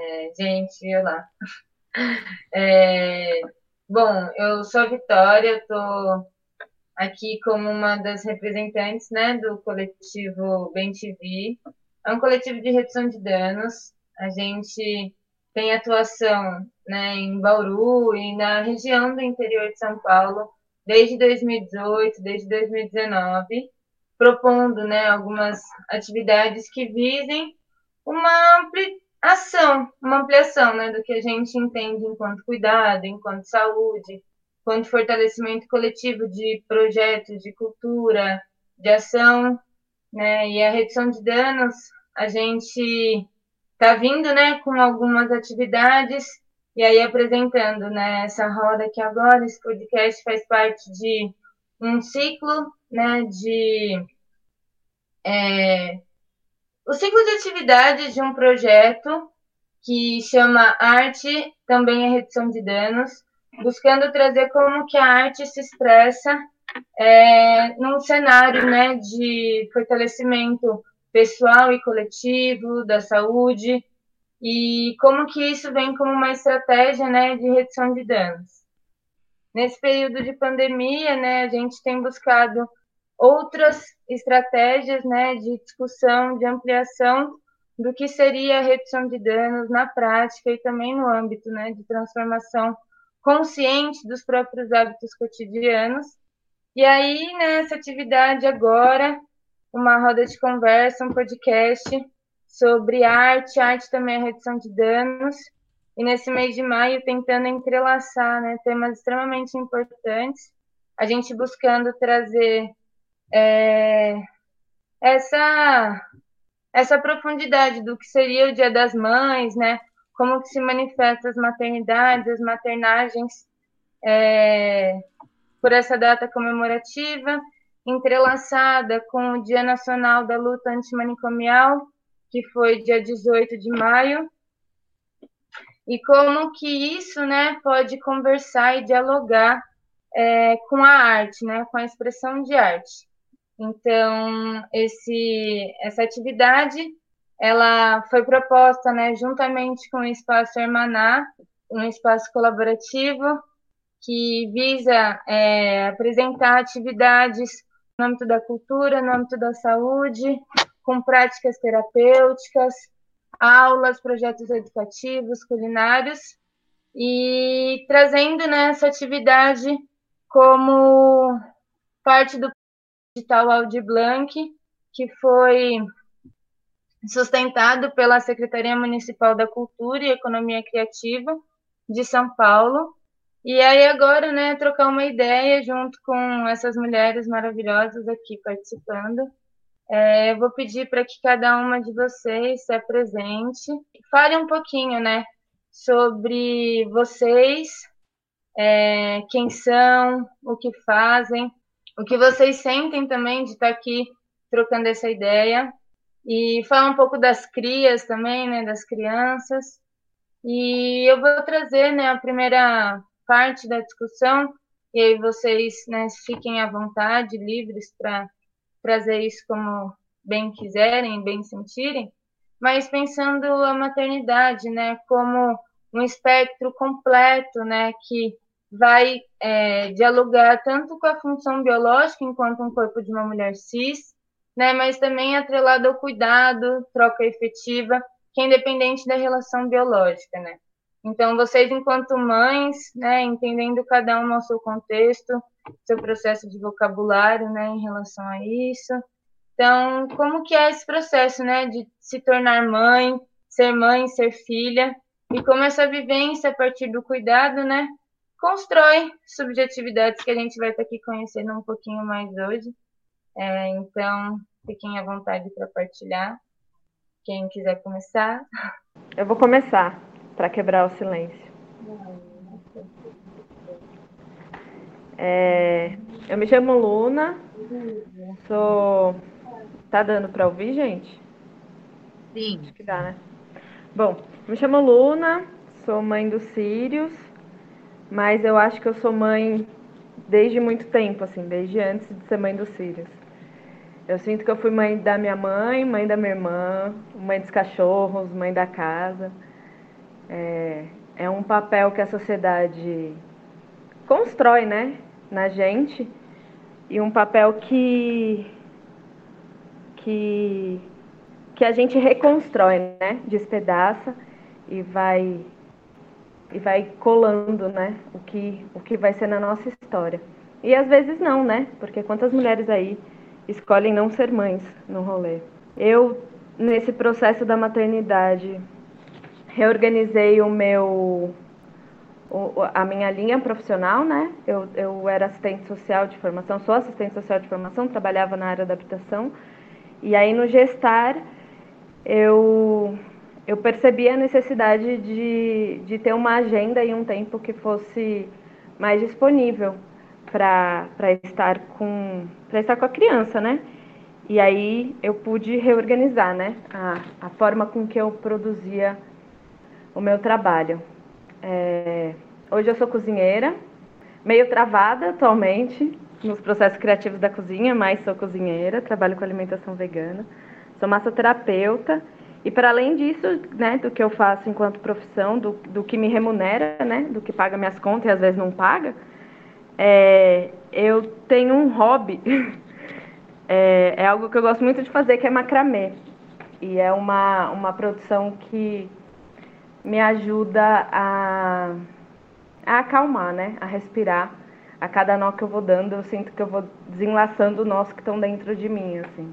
É, gente, olá. É, bom, eu sou a Vitória, estou aqui como uma das representantes né, do coletivo Bem TV. É um coletivo de redução de danos. A gente tem atuação né, em Bauru e na região do interior de São Paulo desde 2018, desde 2019, propondo né, algumas atividades que visem uma ação, uma ampliação né, do que a gente entende enquanto cuidado, enquanto saúde, enquanto fortalecimento coletivo de projetos de cultura, de ação, né, e a redução de danos, a gente está vindo né, com algumas atividades e aí apresentando né, essa roda que agora, esse podcast faz parte de um ciclo né, de é, o ciclo de atividade de um projeto que chama Arte também é redução de danos, buscando trazer como que a arte se expressa é, num cenário né, de fortalecimento pessoal e coletivo da saúde e como que isso vem como uma estratégia né, de redução de danos. Nesse período de pandemia, né, a gente tem buscado outras estratégias né, de discussão, de ampliação do que seria a redução de danos na prática e também no âmbito né, de transformação consciente dos próprios hábitos cotidianos. E aí, nessa atividade agora, uma roda de conversa, um podcast sobre arte, arte também é redução de danos, e nesse mês de maio tentando entrelaçar né, temas extremamente importantes, a gente buscando trazer é, essa essa profundidade do que seria o Dia das Mães, né? Como que se manifesta as maternidades, as maternagens é, por essa data comemorativa, entrelaçada com o Dia Nacional da Luta Antimanicomial, que foi dia 18 de maio, e como que isso, né, pode conversar e dialogar é, com a arte, né, com a expressão de arte. Então, esse, essa atividade ela foi proposta né, juntamente com o Espaço Hermaná, um espaço colaborativo que visa é, apresentar atividades no âmbito da cultura, no âmbito da saúde, com práticas terapêuticas, aulas, projetos educativos, culinários, e trazendo né, essa atividade como parte do Digital Audi Blanc, que foi sustentado pela Secretaria Municipal da Cultura e Economia Criativa de São Paulo. E aí agora, né, trocar uma ideia junto com essas mulheres maravilhosas aqui participando. É, eu vou pedir para que cada uma de vocês se apresente, fale um pouquinho, né, sobre vocês, é, quem são, o que fazem, o que vocês sentem também de estar aqui trocando essa ideia e falar um pouco das crias também, né, das crianças. E eu vou trazer, né, a primeira parte da discussão e aí vocês, né, fiquem à vontade, livres para trazer isso como bem quiserem, bem sentirem, mas pensando a maternidade, né, como um espectro completo, né, que vai é, dialogar tanto com a função biológica enquanto um corpo de uma mulher cis, né, mas também atrelado ao cuidado, troca efetiva, que é independente da relação biológica, né. Então, vocês, enquanto mães, né, entendendo cada uma o seu contexto, seu processo de vocabulário, né, em relação a isso. Então, como que é esse processo, né, de se tornar mãe, ser mãe, ser filha, e como essa vivência a partir do cuidado, né, constrói subjetividades que a gente vai estar aqui conhecendo um pouquinho mais hoje. É, então, fiquem à vontade para partilhar. Quem quiser começar. Eu vou começar, para quebrar o silêncio. É, eu me chamo Luna, sou. Tá dando para ouvir, gente? Sim. Acho que dá, né? Bom, me chamo Luna, sou mãe dos Sírios, mas eu acho que eu sou mãe desde muito tempo, assim, desde antes de ser mãe dos filhos. Eu sinto que eu fui mãe da minha mãe, mãe da minha irmã, mãe dos cachorros, mãe da casa. É, é um papel que a sociedade constrói, né, na gente e um papel que que que a gente reconstrói, né, despedaça e vai e vai colando, né, o que o que vai ser na nossa história. E às vezes não, né? Porque quantas mulheres aí escolhem não ser mães no rolê. Eu nesse processo da maternidade reorganizei o meu a minha linha profissional, né? Eu, eu era assistente social de formação, sou assistente social de formação, trabalhava na área da habitação. E aí no gestar eu, eu percebi a necessidade de, de ter uma agenda e um tempo que fosse mais disponível para estar com para estar com a criança, né? E aí eu pude reorganizar, né? A, a forma com que eu produzia o meu trabalho. É, hoje eu sou cozinheira, meio travada atualmente nos processos criativos da cozinha, mas sou cozinheira, trabalho com alimentação vegana, sou massoterapeuta e para além disso, né, do que eu faço enquanto profissão, do, do que me remunera, né, do que paga minhas contas e às vezes não paga, é, eu tenho um hobby, é, é algo que eu gosto muito de fazer, que é macramê. E é uma, uma produção que me ajuda a, a acalmar, né? A respirar. A cada nó que eu vou dando, eu sinto que eu vou desenlaçando nós que estão dentro de mim, assim.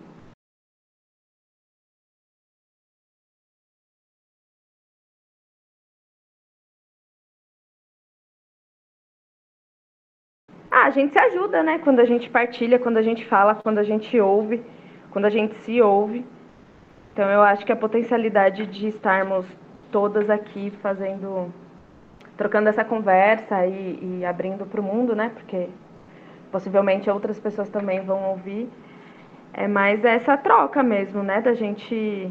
Ah, a gente se ajuda, né? Quando a gente partilha, quando a gente fala, quando a gente ouve, quando a gente se ouve. Então eu acho que a potencialidade de estarmos todas aqui fazendo, trocando essa conversa e, e abrindo para o mundo, né? Porque possivelmente outras pessoas também vão ouvir. É mais essa troca mesmo, né? Da gente,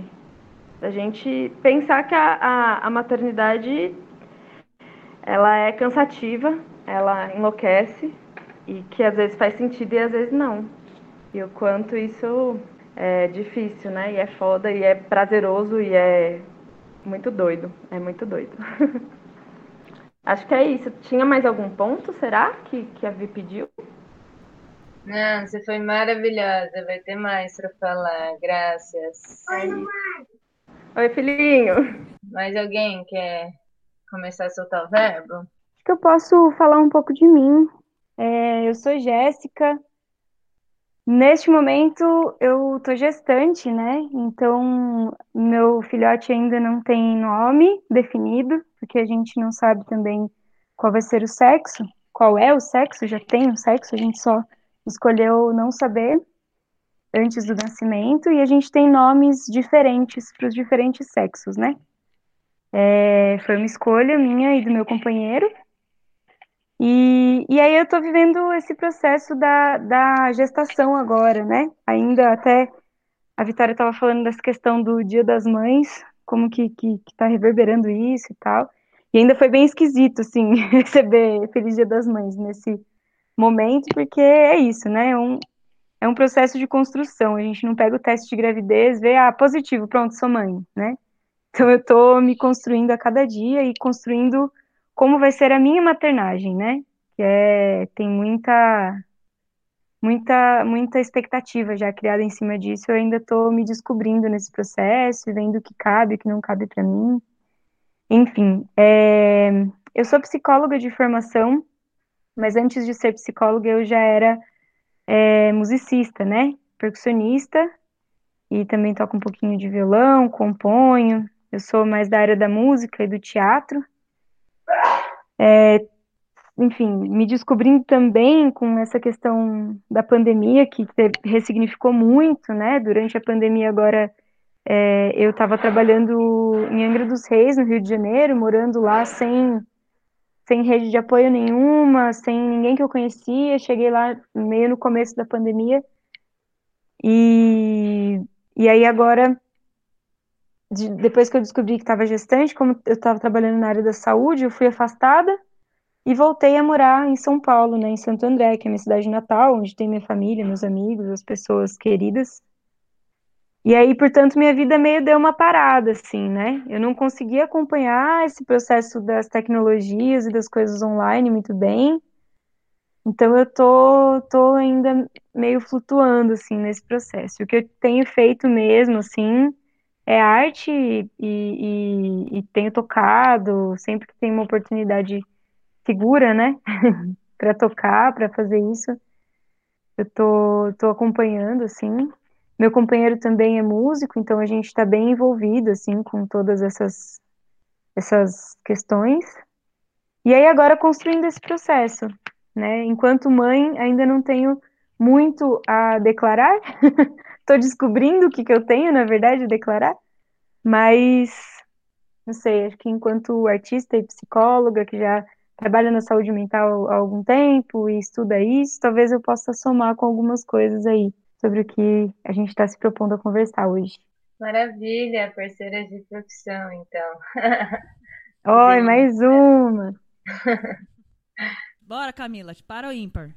da gente pensar que a, a, a maternidade ela é cansativa, ela enlouquece e que às vezes faz sentido e às vezes não. E o quanto isso é difícil, né? E é foda e é prazeroso e é muito doido, é muito doido. Acho que é isso. Tinha mais algum ponto, será, que, que a Vi pediu? Não, você foi maravilhosa. Vai ter mais para falar. Graças. Oi, mamãe. Oi, filhinho. Mais alguém quer começar a soltar o verbo? Acho que eu posso falar um pouco de mim. É, eu sou Jéssica, Neste momento eu tô gestante, né? Então meu filhote ainda não tem nome definido, porque a gente não sabe também qual vai ser o sexo, qual é o sexo, já tem o sexo, a gente só escolheu não saber antes do nascimento e a gente tem nomes diferentes para os diferentes sexos, né? É, foi uma escolha minha e do meu companheiro. E, e aí eu estou vivendo esse processo da, da gestação agora, né? Ainda até a Vitória estava falando dessa questão do Dia das Mães, como que, que, que tá reverberando isso e tal. E ainda foi bem esquisito, assim, receber Feliz Dia das Mães nesse momento, porque é isso, né? É um, é um processo de construção. A gente não pega o teste de gravidez, vê, ah, positivo, pronto, sou mãe, né? Então eu estou me construindo a cada dia e construindo como vai ser a minha maternagem, né? Que é, tem muita, muita, muita expectativa já criada em cima disso. Eu ainda estou me descobrindo nesse processo, vendo o que cabe, o que não cabe para mim. Enfim, é, eu sou psicóloga de formação, mas antes de ser psicóloga eu já era é, musicista, né? Percussionista e também toco um pouquinho de violão, componho. Eu sou mais da área da música e do teatro. É, enfim, me descobrindo também com essa questão da pandemia, que ressignificou muito, né? Durante a pandemia, agora, é, eu estava trabalhando em Angra dos Reis, no Rio de Janeiro, morando lá sem, sem rede de apoio nenhuma, sem ninguém que eu conhecia. Cheguei lá meio no começo da pandemia. E, e aí, agora, de, depois que eu descobri que estava gestante, como eu estava trabalhando na área da saúde, eu fui afastada e voltei a morar em São Paulo, né, em Santo André, que é minha cidade natal, onde tem minha família, meus amigos, as pessoas queridas. E aí, portanto, minha vida meio deu uma parada, assim, né? Eu não conseguia acompanhar esse processo das tecnologias e das coisas online muito bem. Então eu tô, tô ainda meio flutuando, assim, nesse processo. O que eu tenho feito mesmo, assim, é arte e, e, e tenho tocado sempre que tem uma oportunidade segura, né? para tocar, para fazer isso. Eu tô, tô acompanhando, assim. Meu companheiro também é músico, então a gente está bem envolvido, assim, com todas essas, essas questões. E aí agora construindo esse processo, né? Enquanto mãe, ainda não tenho muito a declarar. Estou descobrindo o que, que eu tenho, na verdade, a declarar. Mas, não sei, acho que enquanto artista e psicóloga, que já trabalha na saúde mental há algum tempo e estuda isso, talvez eu possa somar com algumas coisas aí sobre o que a gente está se propondo a conversar hoje. Maravilha, parceira de profissão, então. Oi, mais uma. Bora, Camila, para o ímpar?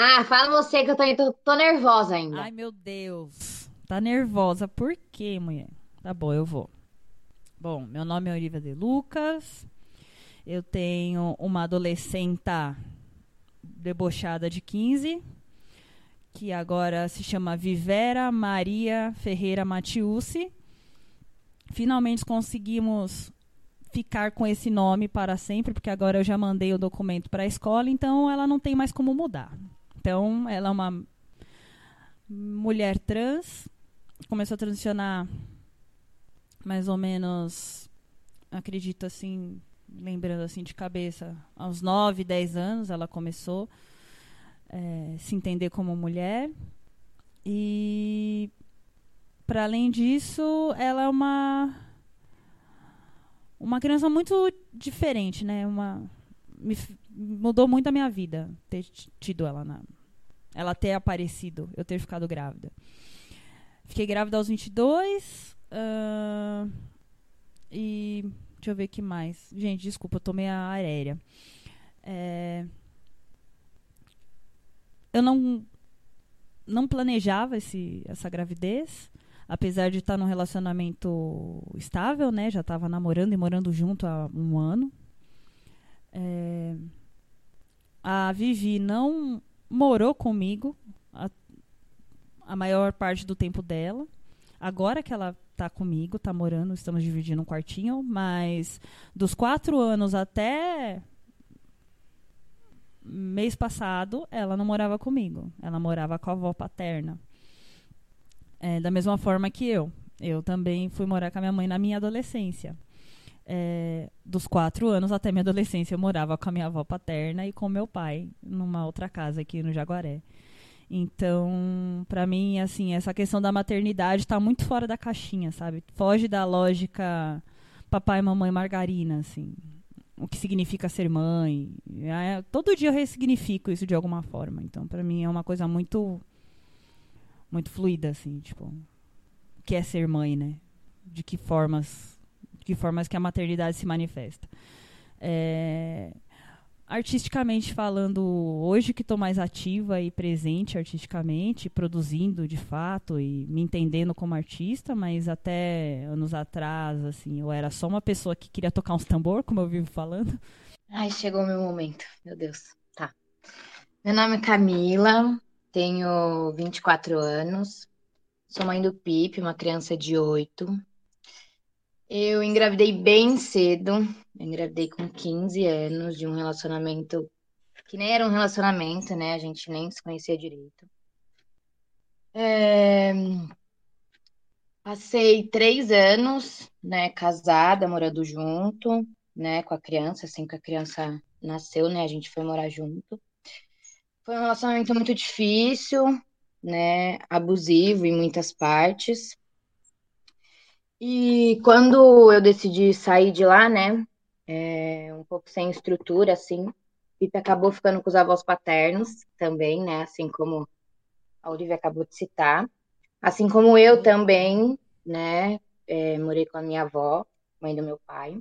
Ah, fala você que eu tô, tô, nervosa ainda. Ai, meu Deus. Tá nervosa por quê, mulher? Tá bom, eu vou. Bom, meu nome é Olivia de Lucas. Eu tenho uma adolescenta debochada de 15, que agora se chama Vivera Maria Ferreira Matiusi. Finalmente conseguimos ficar com esse nome para sempre, porque agora eu já mandei o documento para a escola, então ela não tem mais como mudar. Então, ela é uma mulher trans, começou a transicionar mais ou menos, acredito assim, lembrando assim de cabeça, aos 9, 10 anos ela começou é, se entender como mulher. E para além disso, ela é uma uma criança muito diferente, né? Uma me, mudou muito a minha vida ter tido ela na ela ter aparecido, eu ter ficado grávida. Fiquei grávida aos 22 uh, e Deixa eu ver o que mais. Gente, desculpa, eu tô meio aérea. É... Eu não, não planejava esse, essa gravidez, apesar de estar num relacionamento estável, né? Já estava namorando e morando junto há um ano. É... A Vivi não morou comigo a, a maior parte do tempo dela. Agora que ela tá comigo, tá morando, estamos dividindo um quartinho, mas dos quatro anos até mês passado, ela não morava comigo. Ela morava com a avó paterna. É, da mesma forma que eu. Eu também fui morar com a minha mãe na minha adolescência. É, dos quatro anos até minha adolescência, eu morava com a minha avó paterna e com meu pai, numa outra casa aqui no Jaguaré. Então, para mim, assim, essa questão da maternidade está muito fora da caixinha, sabe? Foge da lógica papai, mamãe, margarina, assim. O que significa ser mãe. É, todo dia eu ressignifico isso de alguma forma. Então, para mim, é uma coisa muito muito fluida, assim, tipo, o que é ser mãe, né? De que formas, que formas que a maternidade se manifesta. É, artisticamente falando, hoje que estou mais ativa e presente artisticamente, produzindo de fato e me entendendo como artista, mas até anos atrás, assim, eu era só uma pessoa que queria tocar uns tambor, como eu vivo falando. Ai, chegou o meu momento, meu Deus. Tá. Meu nome é Camila, tenho 24 anos, sou mãe do Pipe, uma criança de 8. Eu engravidei bem cedo, eu engravidei com 15 anos de um relacionamento que nem era um relacionamento, né? A gente nem se conhecia direito. É... Passei três anos, né, casada, morando junto, né, com a criança, assim que a criança nasceu, né, a gente foi morar junto. Foi um relacionamento muito difícil, né, abusivo em muitas partes. E quando eu decidi sair de lá, né, é, um pouco sem estrutura, assim, e acabou ficando com os avós paternos também, né, assim como a Olivia acabou de citar. Assim como eu também, né, é, morei com a minha avó, mãe do meu pai.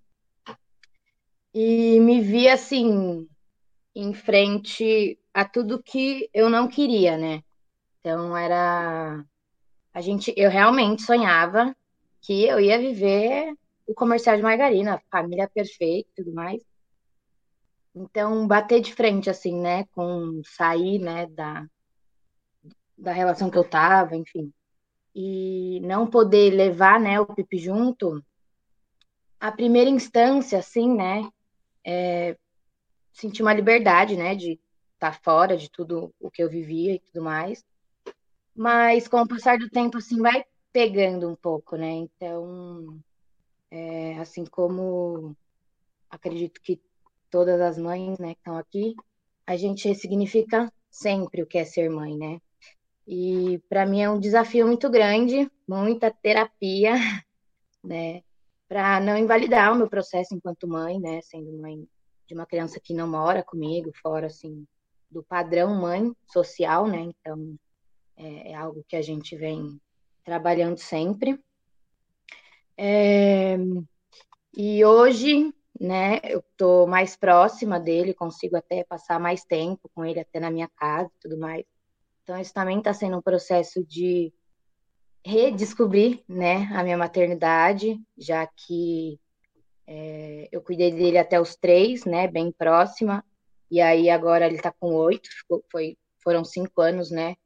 E me vi, assim, em frente a tudo que eu não queria, né? Então, era a gente, eu realmente sonhava que eu ia viver o comercial de margarina, família perfeita e tudo mais. Então, bater de frente, assim, né, com sair, né, da, da relação que eu tava, enfim, e não poder levar, né, o Pipe junto, a primeira instância, assim, né, é sentir uma liberdade, né, de estar tá fora de tudo o que eu vivia e tudo mais. Mas com o passar do tempo, assim, vai pegando um pouco, né? Então, é, assim como acredito que todas as mães, né, que estão aqui, a gente ressignifica sempre o que é ser mãe, né? E para mim é um desafio muito grande, muita terapia, né, para não invalidar o meu processo enquanto mãe, né, sendo mãe de uma criança que não mora comigo, fora assim do padrão mãe social, né? Então é, é algo que a gente vem trabalhando sempre. É, e hoje, né, eu tô mais próxima dele, consigo até passar mais tempo com ele até na minha casa e tudo mais. Então, isso também está sendo um processo de redescobrir, né, a minha maternidade, já que é, eu cuidei dele até os três, né, bem próxima, e aí agora ele está com oito, foi, foram cinco anos, né,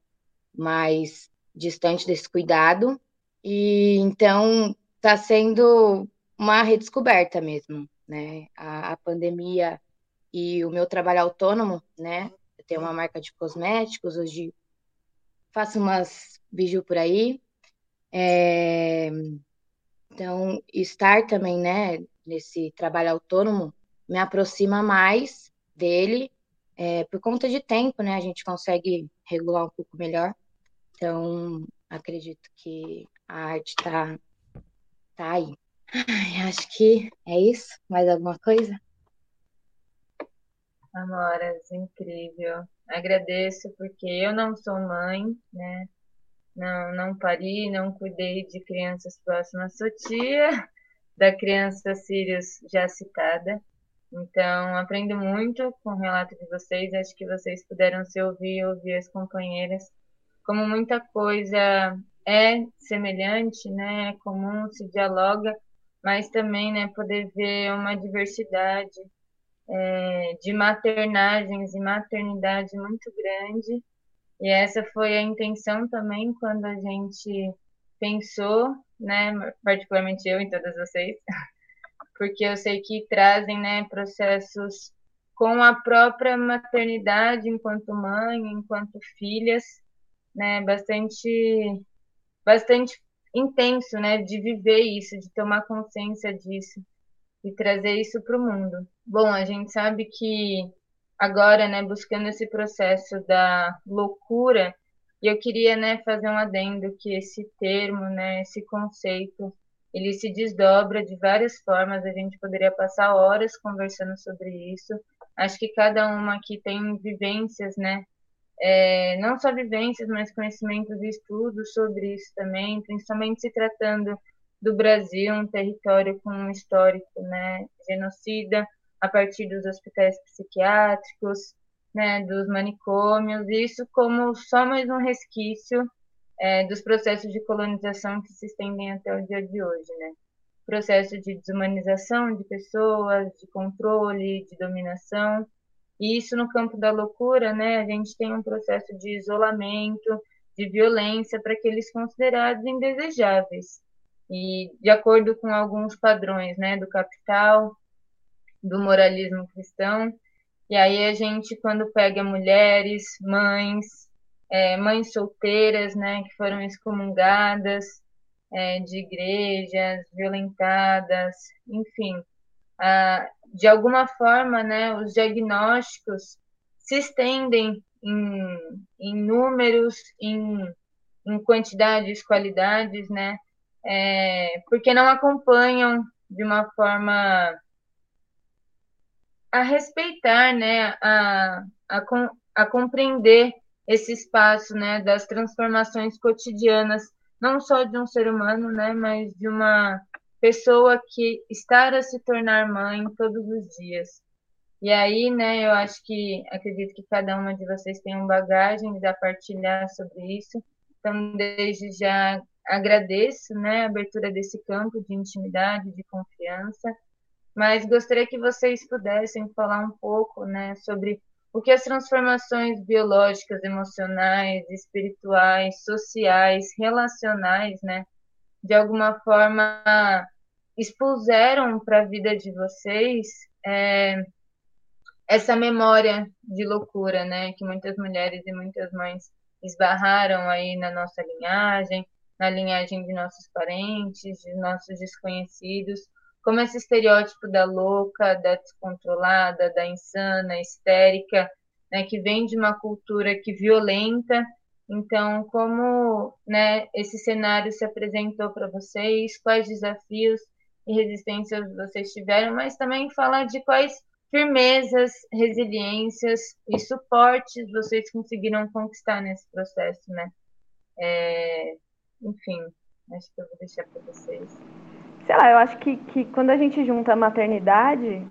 mais distante desse cuidado, e então está sendo uma redescoberta mesmo, né, a, a pandemia e o meu trabalho autônomo, né, eu tenho uma marca de cosméticos, hoje faço umas biju por aí. É, então, estar também, né, nesse trabalho autônomo me aproxima mais dele, é, por conta de tempo, né, a gente consegue regular um pouco melhor. Então, acredito que a arte tá, tá aí. Ai, acho que é isso. Mais alguma coisa? Amoras, incrível. Agradeço porque eu não sou mãe, né? Não, não pari, não cuidei de crianças próximas. Sou tia da criança Sirius já citada. Então, aprendo muito com o relato de vocês. Acho que vocês puderam se ouvir, ouvir as companheiras. Como muita coisa é semelhante, né? É comum, se dialoga, mas também, né, poder ver uma diversidade é, de maternagens e maternidade muito grande. E essa foi a intenção também quando a gente pensou, né, particularmente eu e todas vocês, porque eu sei que trazem, né, processos com a própria maternidade enquanto mãe, enquanto filhas, né, bastante bastante intenso, né, de viver isso, de tomar consciência disso e trazer isso para o mundo. Bom, a gente sabe que agora, né, buscando esse processo da loucura, e eu queria, né, fazer um adendo que esse termo, né, esse conceito, ele se desdobra de várias formas, a gente poderia passar horas conversando sobre isso. Acho que cada uma aqui tem vivências, né, é, não só vivências, mas conhecimentos e estudos sobre isso também, principalmente se tratando do Brasil, um território com um histórico né, genocida, a partir dos hospitais psiquiátricos, né, dos manicômios, isso como só mais um resquício é, dos processos de colonização que se estendem até o dia de hoje, né? Processo de desumanização de pessoas, de controle, de dominação, e isso no campo da loucura, né? A gente tem um processo de isolamento, de violência para aqueles considerados indesejáveis e de acordo com alguns padrões, né, do capital, do moralismo cristão. E aí a gente, quando pega mulheres, mães, é, mães solteiras, né, que foram excomungadas é, de igrejas, violentadas, enfim, ah, de alguma forma, né, os diagnósticos se estendem em, em números, em, em quantidades, qualidades, né, é, porque não acompanham de uma forma a respeitar, né, a, a, a compreender esse espaço, né, das transformações cotidianas, não só de um ser humano, né, mas de uma pessoa que está a se tornar mãe todos os dias. E aí, né, eu acho que acredito que cada uma de vocês tem uma bagagem a partilhar sobre isso. Então, desde já agradeço né, a abertura desse campo de intimidade, de confiança, mas gostaria que vocês pudessem falar um pouco né, sobre o que as transformações biológicas, emocionais, espirituais, sociais, relacionais, né, de alguma forma expuseram para a vida de vocês é, essa memória de loucura, né, que muitas mulheres e muitas mães esbarraram aí na nossa linhagem, na linhagem de nossos parentes, de nossos desconhecidos, como esse estereótipo da louca, da descontrolada, da insana, histérica, né, que vem de uma cultura que violenta. Então, como né, esse cenário se apresentou para vocês, quais desafios e resistências vocês tiveram, mas também falar de quais firmezas, resiliências e suportes vocês conseguiram conquistar nesse processo, né? É, enfim, acho que eu vou deixar para vocês. Sei lá, eu acho que, que quando a gente junta a maternidade,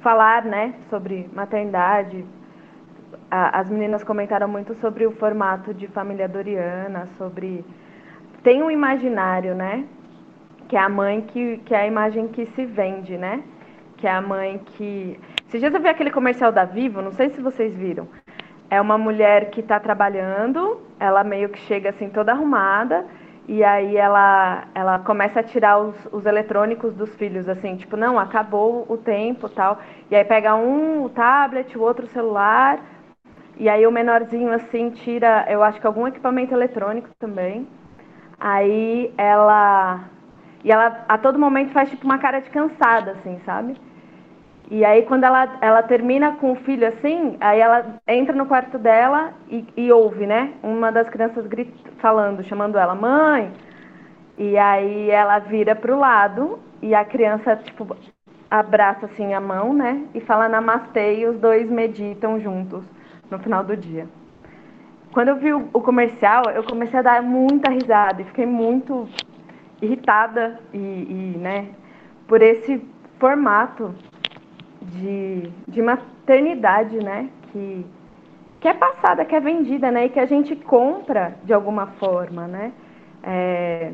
falar, né, sobre maternidade, a, as meninas comentaram muito sobre o formato de família doriana, sobre tem um imaginário, né, que é a mãe que, que é a imagem que se vende, né? Que é a mãe que. Esses dias eu vi aquele comercial da Vivo, não sei se vocês viram. É uma mulher que está trabalhando, ela meio que chega assim toda arrumada, e aí ela, ela começa a tirar os, os eletrônicos dos filhos, assim, tipo, não, acabou o tempo tal. E aí pega um o tablet, o outro o celular, e aí o menorzinho assim tira, eu acho que algum equipamento eletrônico também. Aí ela e ela a todo momento faz tipo uma cara de cansada, assim, sabe? E aí quando ela, ela termina com o filho assim, aí ela entra no quarto dela e, e ouve, né? Uma das crianças grita, falando, chamando ela, mãe. E aí ela vira pro lado e a criança, tipo, abraça assim a mão, né? E fala namastê e os dois meditam juntos no final do dia. Quando eu vi o, o comercial, eu comecei a dar muita risada e fiquei muito irritada e, e né, por esse formato de, de maternidade, né, que, que é passada, que é vendida, né, e que a gente compra de alguma forma, né, é,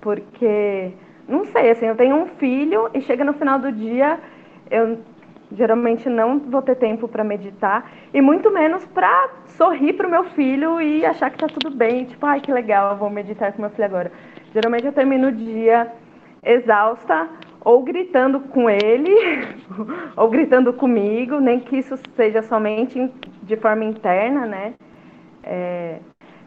porque, não sei, assim, eu tenho um filho e chega no final do dia, eu geralmente não vou ter tempo para meditar e muito menos para sorrir para o meu filho e achar que está tudo bem, tipo, ai que legal, vou meditar com meu filho agora. Geralmente eu termino o dia exausta, ou gritando com ele, ou gritando comigo, nem que isso seja somente de forma interna, né? É...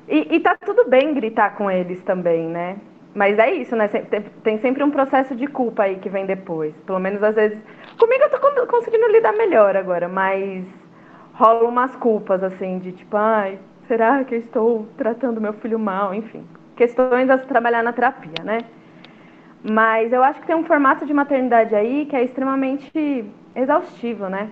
E, e tá tudo bem gritar com eles também, né? Mas é isso, né? Tem sempre um processo de culpa aí que vem depois. Pelo menos às vezes. Comigo eu tô conseguindo lidar melhor agora, mas rolam umas culpas, assim, de tipo, ai, será que eu estou tratando meu filho mal? Enfim questões a se trabalhar na terapia, né? Mas eu acho que tem um formato de maternidade aí que é extremamente exaustivo, né?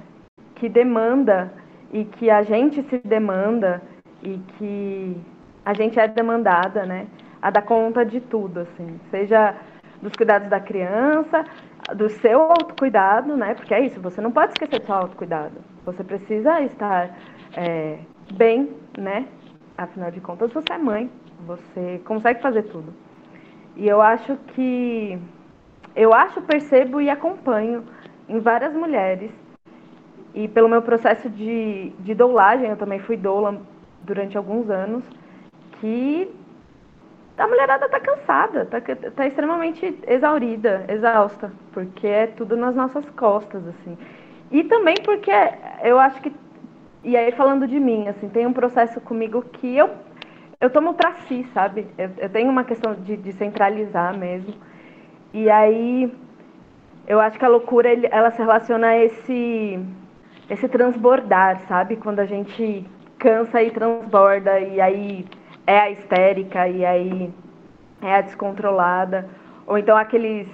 Que demanda e que a gente se demanda e que a gente é demandada, né? A dar conta de tudo, assim, seja dos cuidados da criança, do seu autocuidado, né? Porque é isso, você não pode esquecer do seu autocuidado. Você precisa estar é, bem, né? Afinal de contas, você é mãe, você consegue fazer tudo. E eu acho que eu acho, percebo e acompanho em várias mulheres. E pelo meu processo de, de doulagem, eu também fui doula durante alguns anos, que a mulherada está cansada, está tá extremamente exaurida, exausta, porque é tudo nas nossas costas, assim. E também porque eu acho que, e aí falando de mim, assim, tem um processo comigo que eu eu tomo para si, sabe? Eu, eu, tenho uma questão de, de, centralizar mesmo. E aí, eu acho que a loucura, ela se relaciona a esse, esse transbordar, sabe? Quando a gente cansa e transborda, e aí é a histérica, e aí é a descontrolada. Ou então aqueles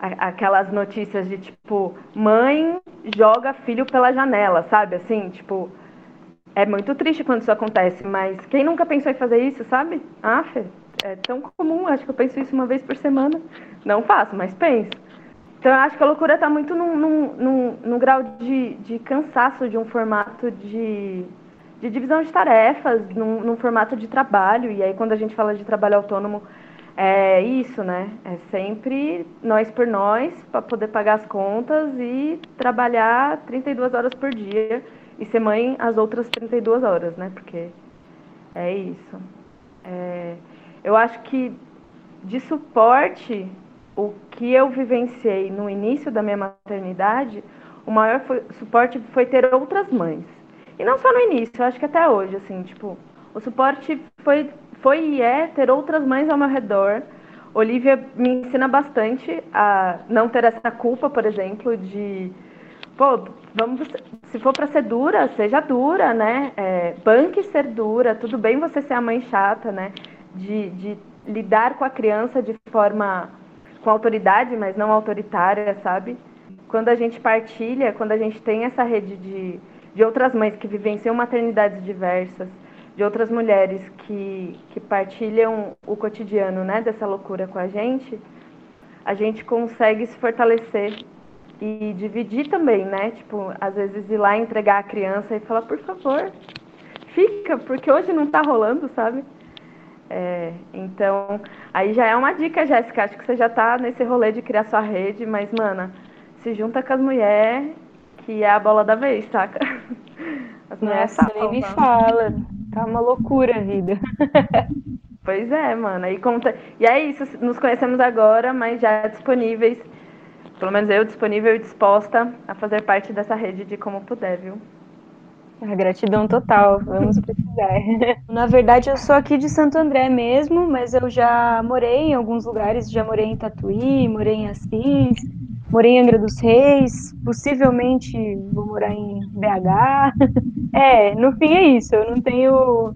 aquelas notícias de tipo, mãe joga filho pela janela, sabe? Assim, tipo, é muito triste quando isso acontece, mas quem nunca pensou em fazer isso, sabe? Ah, Fê, é tão comum, acho que eu penso isso uma vez por semana. Não faço, mas penso. Então eu acho que a loucura está muito num, num, num, num, grau de, de cansaço de um formato de, de divisão de tarefas, num, num, formato de trabalho. E aí, quando a gente fala de trabalho autônomo, é isso, né? É sempre nós por nós, para poder pagar as contas e trabalhar 32 horas por dia e ser mãe as outras 32 horas, né? Porque é isso. É, eu acho que de suporte, o que eu vivenciei no início da minha maternidade, o maior foi, suporte foi ter outras mães. E não só no início, eu acho que até hoje, assim, tipo, o suporte foi, foi e é ter outras mães ao meu redor. Olivia me ensina bastante a não ter essa culpa, por exemplo, de pô, vamos, se for para ser dura, seja dura, né? É, banque ser dura, tudo bem você ser a mãe chata, né? De, de lidar com a criança de forma com autoridade, mas não autoritária, sabe? Quando a gente partilha, quando a gente tem essa rede de, de outras mães que vivenciam maternidades diversas, de outras mulheres que, que partilham o cotidiano, né, dessa loucura com a gente, a gente consegue se fortalecer e dividir também, né? Tipo, às vezes ir lá entregar a criança e falar, por favor, fica, porque hoje não tá rolando, sabe? É, então, aí já é uma dica, Jéssica. Acho que você já tá nesse rolê de criar sua rede, mas, mana, se junta com as mulheres, que é a bola da vez, saca? As mulheres Nossa, nem me fala. Tá uma loucura a vida. pois é, mana. E, conta... e é isso, nos conhecemos agora, mas já disponíveis pelo menos eu disponível e disposta a fazer parte dessa rede de como puder, viu? A gratidão total, vamos precisar. Na verdade, eu sou aqui de Santo André mesmo, mas eu já morei em alguns lugares, já morei em Tatuí, morei em Assis, morei em Angra dos Reis, possivelmente vou morar em BH. É, no fim é isso, eu não tenho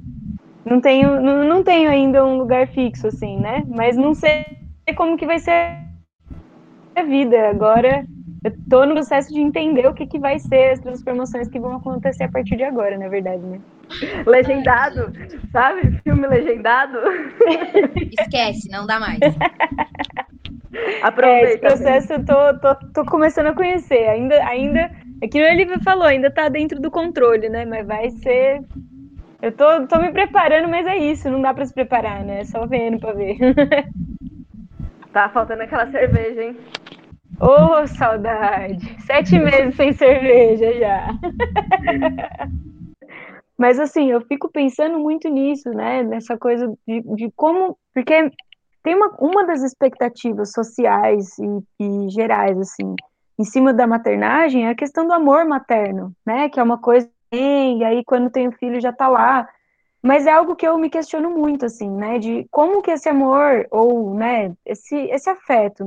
não tenho não, não tenho ainda um lugar fixo assim, né? Mas não sei como que vai ser a vida. Agora eu tô no processo de entender o que, que vai ser as transformações que vão acontecer a partir de agora, na verdade, né? Legendado, sabe? Filme legendado. Esquece, não dá mais. Aproveita. É, esse processo eu tô, tô, tô começando a conhecer. Ainda, ainda, é que o Olivia falou, ainda tá dentro do controle, né? Mas vai ser. Eu tô, tô me preparando, mas é isso, não dá para se preparar, né? É só vendo para ver. Tá faltando aquela cerveja, hein? Ô, oh, saudade! Sete meses sem cerveja já. Mas assim, eu fico pensando muito nisso, né? Nessa coisa de, de como. Porque tem uma, uma das expectativas sociais e, e, gerais, assim, em cima da maternagem é a questão do amor materno, né? Que é uma coisa. E aí, quando tem o filho, já tá lá. Mas é algo que eu me questiono muito, assim, né? De como que esse amor, ou, né, esse, esse afeto,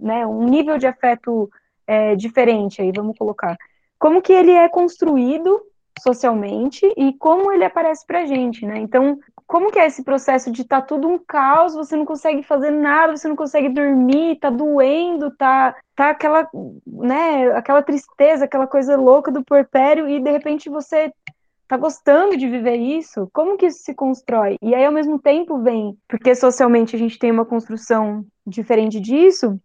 né, um nível de afeto é, diferente aí, vamos colocar. Como que ele é construído socialmente e como ele aparece pra gente, né? Então, como que é esse processo de tá tudo um caos, você não consegue fazer nada, você não consegue dormir, tá doendo, tá, tá aquela, né, aquela tristeza, aquela coisa louca do porpério e de repente você tá gostando de viver isso? Como que isso se constrói? E aí, ao mesmo tempo, vem, porque socialmente a gente tem uma construção diferente disso,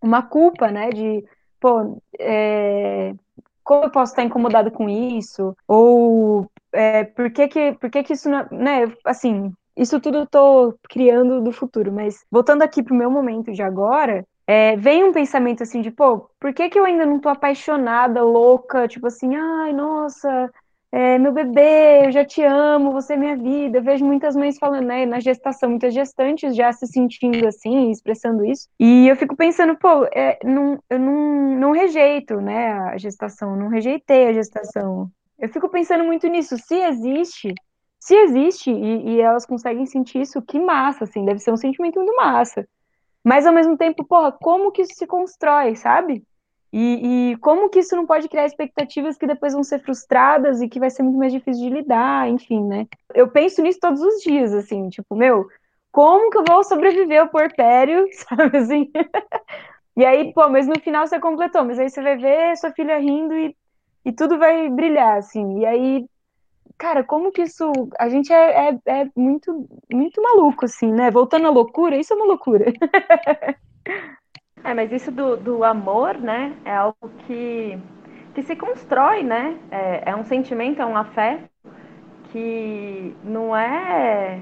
uma culpa, né? De, pô, é, como eu posso estar incomodada com isso? Ou é, por, que, que, por que, que isso, não, né? Assim, isso tudo eu tô criando do futuro, mas voltando aqui pro meu momento de agora, é, vem um pensamento assim de, pô, por que, que eu ainda não tô apaixonada, louca, tipo assim, ai, nossa, é, meu bebê, eu já te amo, você é minha vida. Eu vejo muitas mães falando, né, na gestação, muitas gestantes já se sentindo assim, expressando isso. E eu fico pensando, pô, é, não, eu não, não rejeito, né, a gestação, não rejeitei a gestação. Eu fico pensando muito nisso, se existe, se existe e, e elas conseguem sentir isso, que massa, assim, deve ser um sentimento muito massa. Mas ao mesmo tempo, porra, como que isso se constrói, sabe? E, e, como que isso não pode criar expectativas que depois vão ser frustradas e que vai ser muito mais difícil de lidar, enfim, né? Eu penso nisso todos os dias, assim, tipo, meu, como que eu vou sobreviver ao porpério, sabe assim? e aí, pô, mas no final você completou, mas aí você vai ver sua filha rindo e, e tudo vai brilhar, assim. E aí, cara, como que isso. A gente é, é, é muito, muito maluco, assim, né? Voltando à loucura, isso é uma loucura. É, mas isso do, do amor, né, é algo que, que se constrói, né? É, é um sentimento, é um afeto que não é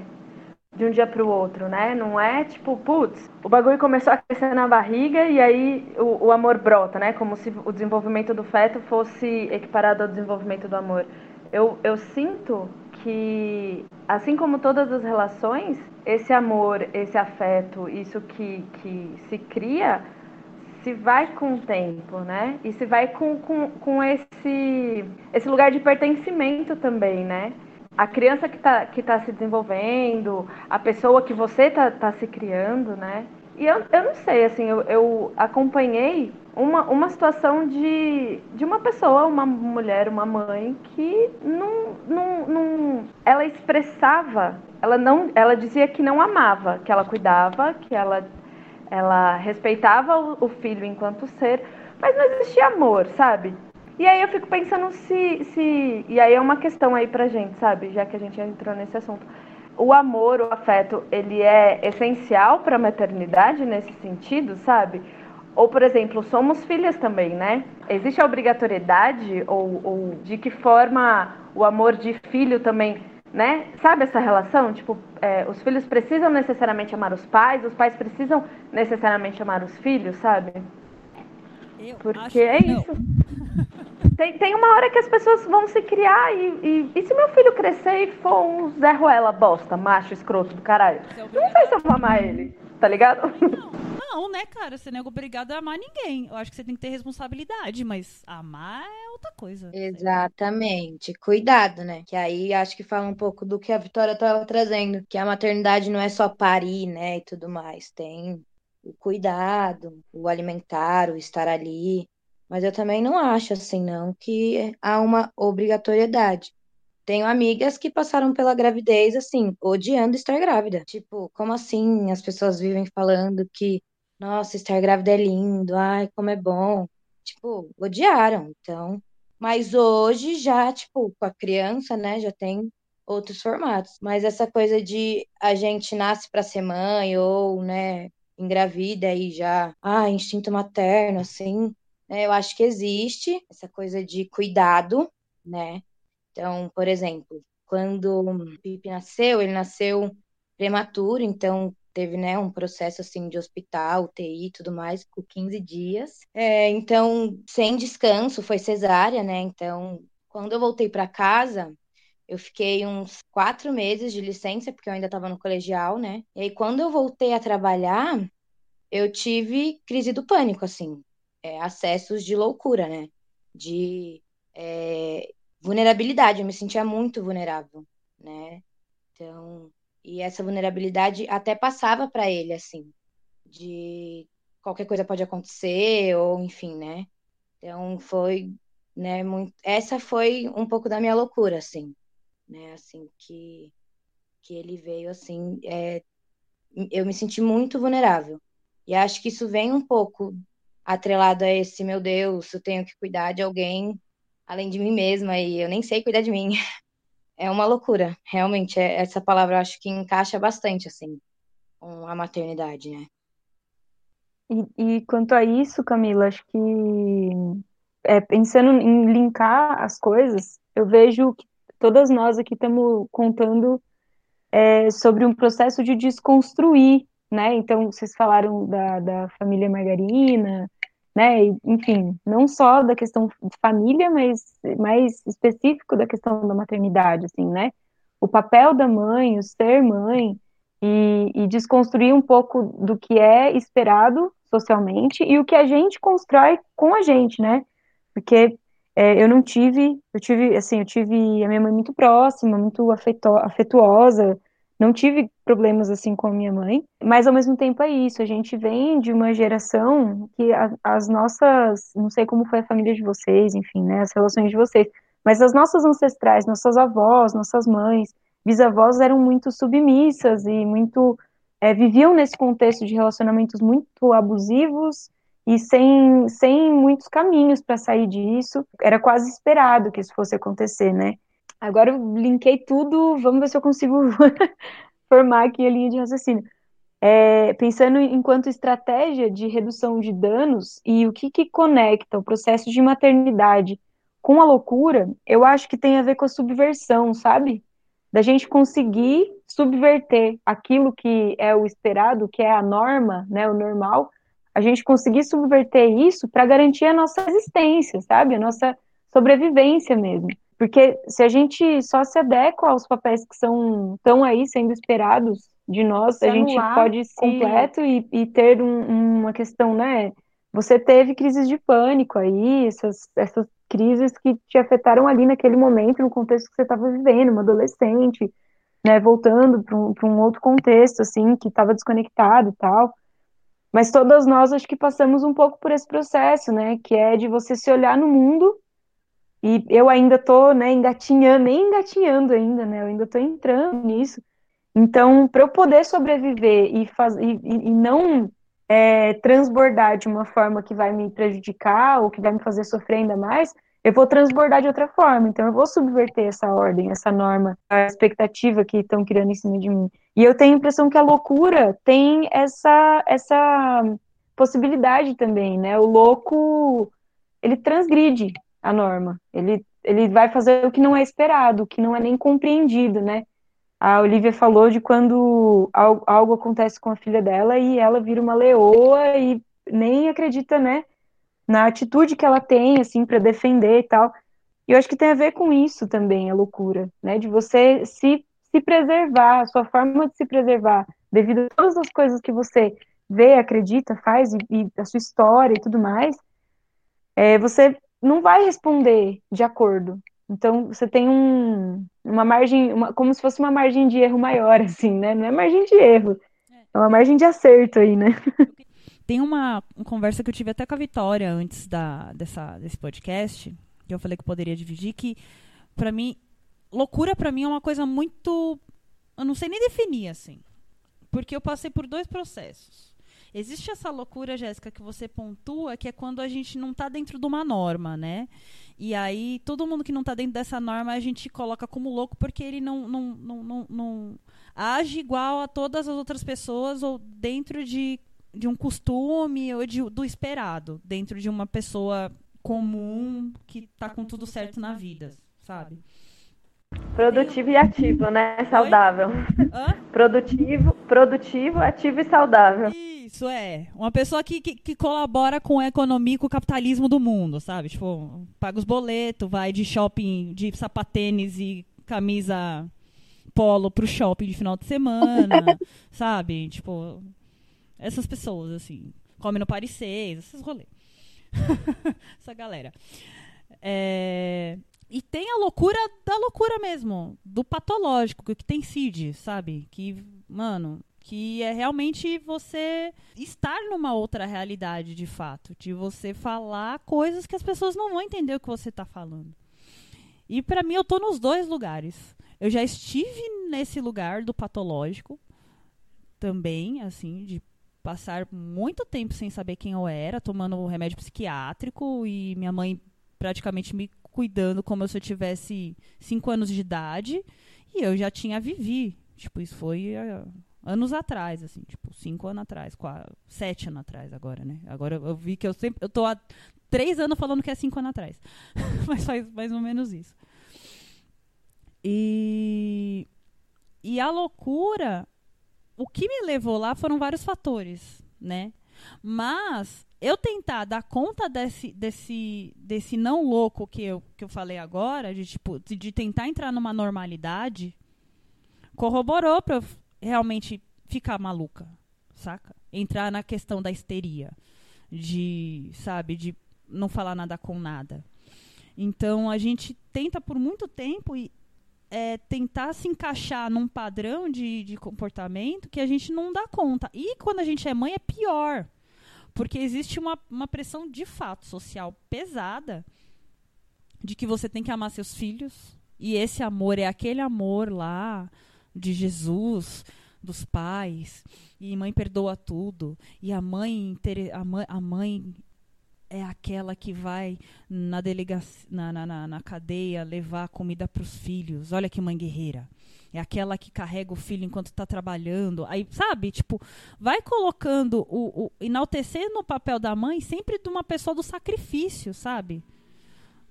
de um dia para o outro, né? Não é tipo, putz, o bagulho começou a crescer na barriga e aí o, o, amor brota, né? Como se o desenvolvimento do feto fosse equiparado ao desenvolvimento do amor. Eu, eu sinto que, assim como todas as relações, esse amor, esse afeto, isso que, que se cria, se vai com o tempo, né? E se vai com, com, com esse, esse lugar de pertencimento também, né? a criança que está que tá se desenvolvendo, a pessoa que você está tá se criando, né? E eu, eu não sei, assim, eu, eu acompanhei uma, uma situação de, de uma pessoa, uma mulher, uma mãe, que não, não, não. Ela expressava, ela não. Ela dizia que não amava, que ela cuidava, que ela, ela respeitava o, o filho enquanto ser, mas não existia amor, sabe? E aí eu fico pensando se, se. E aí é uma questão aí pra gente, sabe? Já que a gente entrou nesse assunto. O amor, o afeto, ele é essencial para a maternidade nesse sentido, sabe? Ou, por exemplo, somos filhas também, né? Existe a obrigatoriedade ou, ou de que forma o amor de filho também, né? Sabe essa relação? Tipo, é, os filhos precisam necessariamente amar os pais, os pais precisam necessariamente amar os filhos, sabe? Eu Porque é isso. Tem, tem uma hora que as pessoas vão se criar e, e, e se meu filho crescer e for um Zé Ruela bosta, macho, escroto do caralho, é não sei se eu vou amar ele, tá ligado? Não, não, né, cara? Você não é obrigado a amar ninguém. Eu acho que você tem que ter responsabilidade, mas amar é outra coisa. Exatamente. Cuidado, né? Que aí acho que fala um pouco do que a Vitória estava trazendo, que a maternidade não é só parir, né, e tudo mais. Tem o cuidado, o alimentar, o estar ali. Mas eu também não acho assim, não, que há uma obrigatoriedade. Tenho amigas que passaram pela gravidez, assim, odiando estar grávida. Tipo, como assim? As pessoas vivem falando que, nossa, estar grávida é lindo, ai, como é bom. Tipo, odiaram. Então, mas hoje já, tipo, com a criança, né, já tem outros formatos. Mas essa coisa de a gente nasce para ser mãe ou, né, engravida e já, ah, instinto materno, assim, né? Eu acho que existe essa coisa de cuidado, né? Então, por exemplo, quando o Pipe nasceu, ele nasceu prematuro, então teve né, um processo assim de hospital, UTI e tudo mais, com 15 dias. É, então, sem descanso, foi cesárea, né? Então, quando eu voltei para casa, eu fiquei uns quatro meses de licença, porque eu ainda estava no colegial, né? E aí, quando eu voltei a trabalhar, eu tive crise do pânico, assim é, acessos de loucura, né? De é, vulnerabilidade. Eu me sentia muito vulnerável, né? Então, e essa vulnerabilidade até passava para ele, assim, de qualquer coisa pode acontecer, ou enfim, né? Então, foi, né, muito... Essa foi um pouco da minha loucura, assim, né? Assim, que, que ele veio, assim, é... eu me senti muito vulnerável. E acho que isso vem um pouco atrelado a esse, meu Deus, eu tenho que cuidar de alguém além de mim mesma e eu nem sei cuidar de mim. É uma loucura, realmente. É, essa palavra eu acho que encaixa bastante, assim, com a maternidade, né? E, e quanto a isso, Camila, acho que é, pensando em linkar as coisas, eu vejo que todas nós aqui estamos contando é, sobre um processo de desconstruir né? Então, vocês falaram da, da família Margarina, né? enfim, não só da questão de família, mas mais específico da questão da maternidade, assim, né? O papel da mãe, o ser mãe, e, e desconstruir um pouco do que é esperado socialmente e o que a gente constrói com a gente, né? Porque é, eu não tive, eu tive, assim, eu tive a minha mãe muito próxima, muito afetuosa, não tive problemas assim com a minha mãe, mas ao mesmo tempo é isso, a gente vem de uma geração que a, as nossas, não sei como foi a família de vocês, enfim, né, as relações de vocês, mas as nossas ancestrais, nossas avós, nossas mães, bisavós eram muito submissas e muito é, viviam nesse contexto de relacionamentos muito abusivos e sem, sem muitos caminhos para sair disso. Era quase esperado que isso fosse acontecer, né? Agora eu linkei tudo, vamos ver se eu consigo formar aqui a linha de raciocínio. É, pensando enquanto estratégia de redução de danos e o que, que conecta o processo de maternidade com a loucura, eu acho que tem a ver com a subversão, sabe? da gente conseguir subverter aquilo que é o esperado, que é a norma, né, o normal, a gente conseguir subverter isso para garantir a nossa existência, sabe? A nossa sobrevivência mesmo. Porque se a gente só se adequa aos papéis que são estão aí sendo esperados de nós, se a gente pode se... completo e, e ter um, uma questão, né? Você teve crises de pânico aí, essas, essas crises que te afetaram ali naquele momento, no contexto que você estava vivendo, uma adolescente, né? Voltando para um, um outro contexto, assim, que estava desconectado e tal. Mas todas nós acho que passamos um pouco por esse processo, né? Que é de você se olhar no mundo. E eu ainda tô, né, engatinhando, nem engatinhando ainda, né? Eu ainda tô entrando nisso. Então, para eu poder sobreviver e, faz, e, e não é, transbordar de uma forma que vai me prejudicar ou que vai me fazer sofrer ainda mais, eu vou transbordar de outra forma. Então, eu vou subverter essa ordem, essa norma, a expectativa que estão criando em cima de mim. E eu tenho a impressão que a loucura tem essa, essa possibilidade também, né? O louco, ele transgride a norma. Ele, ele vai fazer o que não é esperado, o que não é nem compreendido, né? A Olivia falou de quando algo, algo acontece com a filha dela e ela vira uma leoa e nem acredita, né? na atitude que ela tem, assim, para defender e tal. E eu acho que tem a ver com isso também, a loucura, né? De você se, se preservar, a sua forma de se preservar, devido a todas as coisas que você vê, acredita, faz, e, e a sua história e tudo mais, é, você não vai responder de acordo. Então, você tem um, uma margem, uma, como se fosse uma margem de erro maior, assim, né? Não é margem de erro, é uma margem de acerto aí, né? Tem uma, uma, conversa que eu tive até com a Vitória antes da, dessa, desse podcast, que eu falei que poderia dividir, que para mim, loucura para mim é uma coisa muito. Eu não sei nem definir assim. Porque eu passei por dois processos. Existe essa loucura, Jéssica, que você pontua, que é quando a gente não está dentro de uma norma, né? E aí, todo mundo que não está dentro dessa norma, a gente coloca como louco porque ele não, não, não, não, não age igual a todas as outras pessoas ou dentro de de um costume ou de, do esperado dentro de uma pessoa comum que tá com tudo certo na vida, sabe? Produtivo e ativo, né? Saudável. Hã? Produtivo, produtivo, ativo e saudável. Isso é. Uma pessoa que, que, que, colabora com a economia e com o capitalismo do mundo, sabe? Tipo, paga os boletos, vai de shopping de sapatênis e camisa polo pro shopping de final de semana, sabe? Tipo, essas pessoas, assim. Come no Paris 6, esses rolês. Essa galera. É... E tem a loucura da loucura mesmo, do patológico, que tem CID, sabe? Que, mano, que é realmente você estar numa outra realidade de fato, de você falar coisas que as pessoas não vão entender o que você está falando. E para mim eu tô nos dois lugares. Eu já estive nesse lugar do patológico também, assim, de passar muito tempo sem saber quem eu era, tomando remédio psiquiátrico e minha mãe praticamente me cuidando como se eu tivesse cinco anos de idade e eu já tinha vivi. Tipo, isso foi uh, anos atrás, assim, tipo, cinco anos atrás, quatro, sete anos atrás agora, né? Agora eu, vi que eu sempre, eu tô há três anos falando que é cinco anos atrás, mas faz mais ou menos isso. E, e a loucura o que me levou lá foram vários fatores, né? Mas eu tentar dar conta desse, desse, desse não louco que eu, que eu falei agora, de, tipo, de, tentar entrar numa normalidade, corroborou para eu realmente ficar maluca, saca? Entrar na questão da histeria, de, sabe, de não falar nada com nada. Então a gente tenta por muito tempo e é, tentar se encaixar num padrão de, de comportamento que a gente não dá conta. E quando a gente é mãe, é pior. Porque existe uma, uma pressão de fato social pesada de que você tem que amar seus filhos. E esse amor é aquele amor lá de Jesus, dos pais. E mãe perdoa tudo. E a mãe, a mãe, a mãe é aquela que vai na delegacia, na, na, na cadeia levar comida para os filhos. Olha que mãe guerreira. É aquela que carrega o filho enquanto está trabalhando. Aí, sabe, tipo, vai colocando o, o enaltecendo o papel da mãe sempre de uma pessoa do sacrifício, sabe?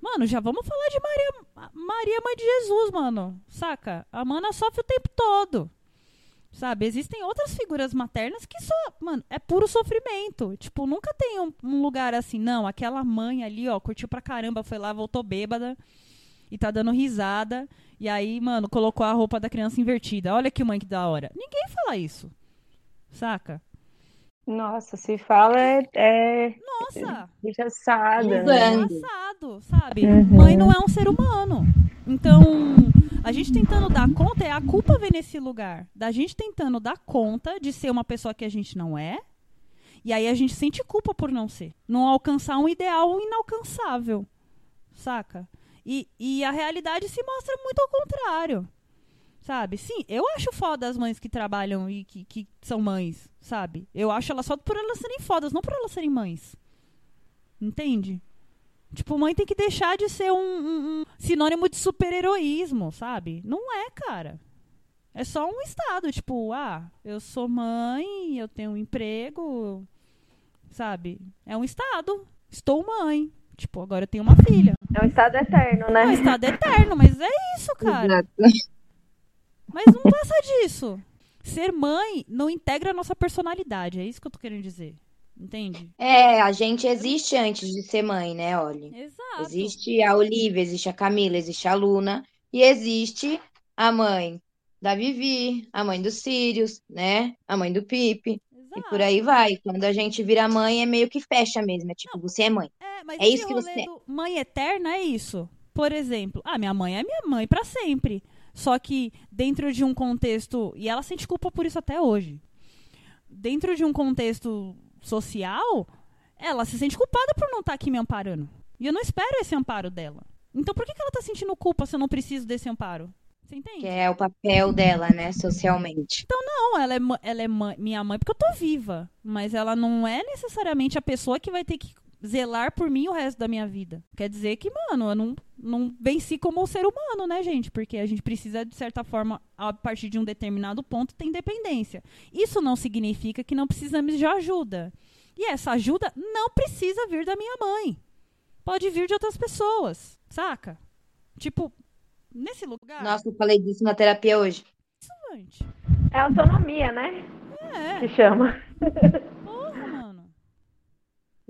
Mano, já vamos falar de Maria, Maria Mãe de Jesus, mano. Saca? A mana sofre o tempo todo. Sabe? Existem outras figuras maternas que só, mano, é puro sofrimento. Tipo, nunca tem um, um, lugar assim, não, aquela mãe ali, ó, curtiu pra caramba, foi lá, voltou bêbada e tá dando risada. E aí, mano, colocou a roupa da criança invertida. Olha que mãe que da hora. Ninguém fala isso. Saca? Nossa, se fala é. é... Nossa! Assado. Né? Engraçado, sabe? Uhum. Mãe não é um ser humano. Então, a gente tentando dar conta, é a culpa vem nesse lugar. Da gente tentando dar conta de ser uma pessoa que a gente não é. E aí a gente sente culpa por não ser. Não alcançar um ideal inalcançável. Saca? E, e a realidade se mostra muito ao contrário. Sabe? Sim, eu acho foda as mães que trabalham e que, que são mães, sabe? Eu acho elas só por elas serem fodas, não por elas serem mães. Entende? Tipo, mãe tem que deixar de ser um, um, um sinônimo de super-heroísmo, sabe? Não é, cara. É só um estado, tipo, ah, eu sou mãe, eu tenho um emprego, sabe? É um estado. Estou mãe. Tipo, agora eu tenho uma filha. É um estado eterno, né? É um estado eterno, mas é isso, cara. Exato. Mas não passa disso. Ser mãe não integra a nossa personalidade. É isso que eu tô querendo dizer. Entende? É, a gente existe antes de ser mãe, né, Olha? Exato. Existe a Olivia, existe a Camila, existe a Luna e existe a mãe da Vivi, a mãe dos Sirius, né? A mãe do Pipe. Exato. E por aí vai. Quando a gente vira mãe, é meio que fecha mesmo. É tipo, não, você é mãe. É, mas é isso que você é. Mãe eterna é isso. Por exemplo, a ah, minha mãe é minha mãe para sempre. Só que dentro de um contexto. E ela sente culpa por isso até hoje. Dentro de um contexto social, ela se sente culpada por não estar tá aqui me amparando. E eu não espero esse amparo dela. Então por que, que ela está sentindo culpa se eu não preciso desse amparo? Você entende? Que é o papel dela, né, socialmente. Então, não, ela é, ela é minha mãe porque eu tô viva. Mas ela não é necessariamente a pessoa que vai ter que zelar por mim o resto da minha vida. Quer dizer que, mano, eu não, não venci como um ser humano, né, gente? Porque a gente precisa, de certa forma, a partir de um determinado ponto, ter independência. Isso não significa que não precisamos de ajuda. E essa ajuda não precisa vir da minha mãe. Pode vir de outras pessoas, saca? Tipo, nesse lugar. Nossa, eu falei disso na terapia hoje. Isso, É autonomia, né? É. Que chama.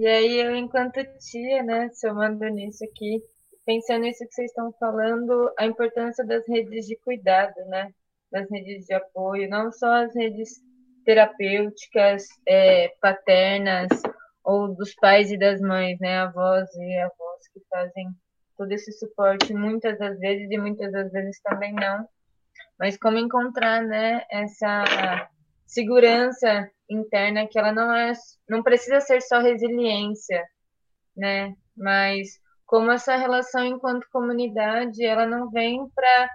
E aí eu, enquanto tia, né, somando nisso aqui, pensando nisso que vocês estão falando, a importância das redes de cuidado, né, das redes de apoio, não só as redes terapêuticas, é, paternas, ou dos pais e das mães, né, avós e avós que fazem todo esse suporte muitas das vezes e muitas das vezes também não, mas como encontrar, né, essa segurança interna que ela não é, não precisa ser só resiliência, né? Mas como essa relação enquanto comunidade, ela não vem para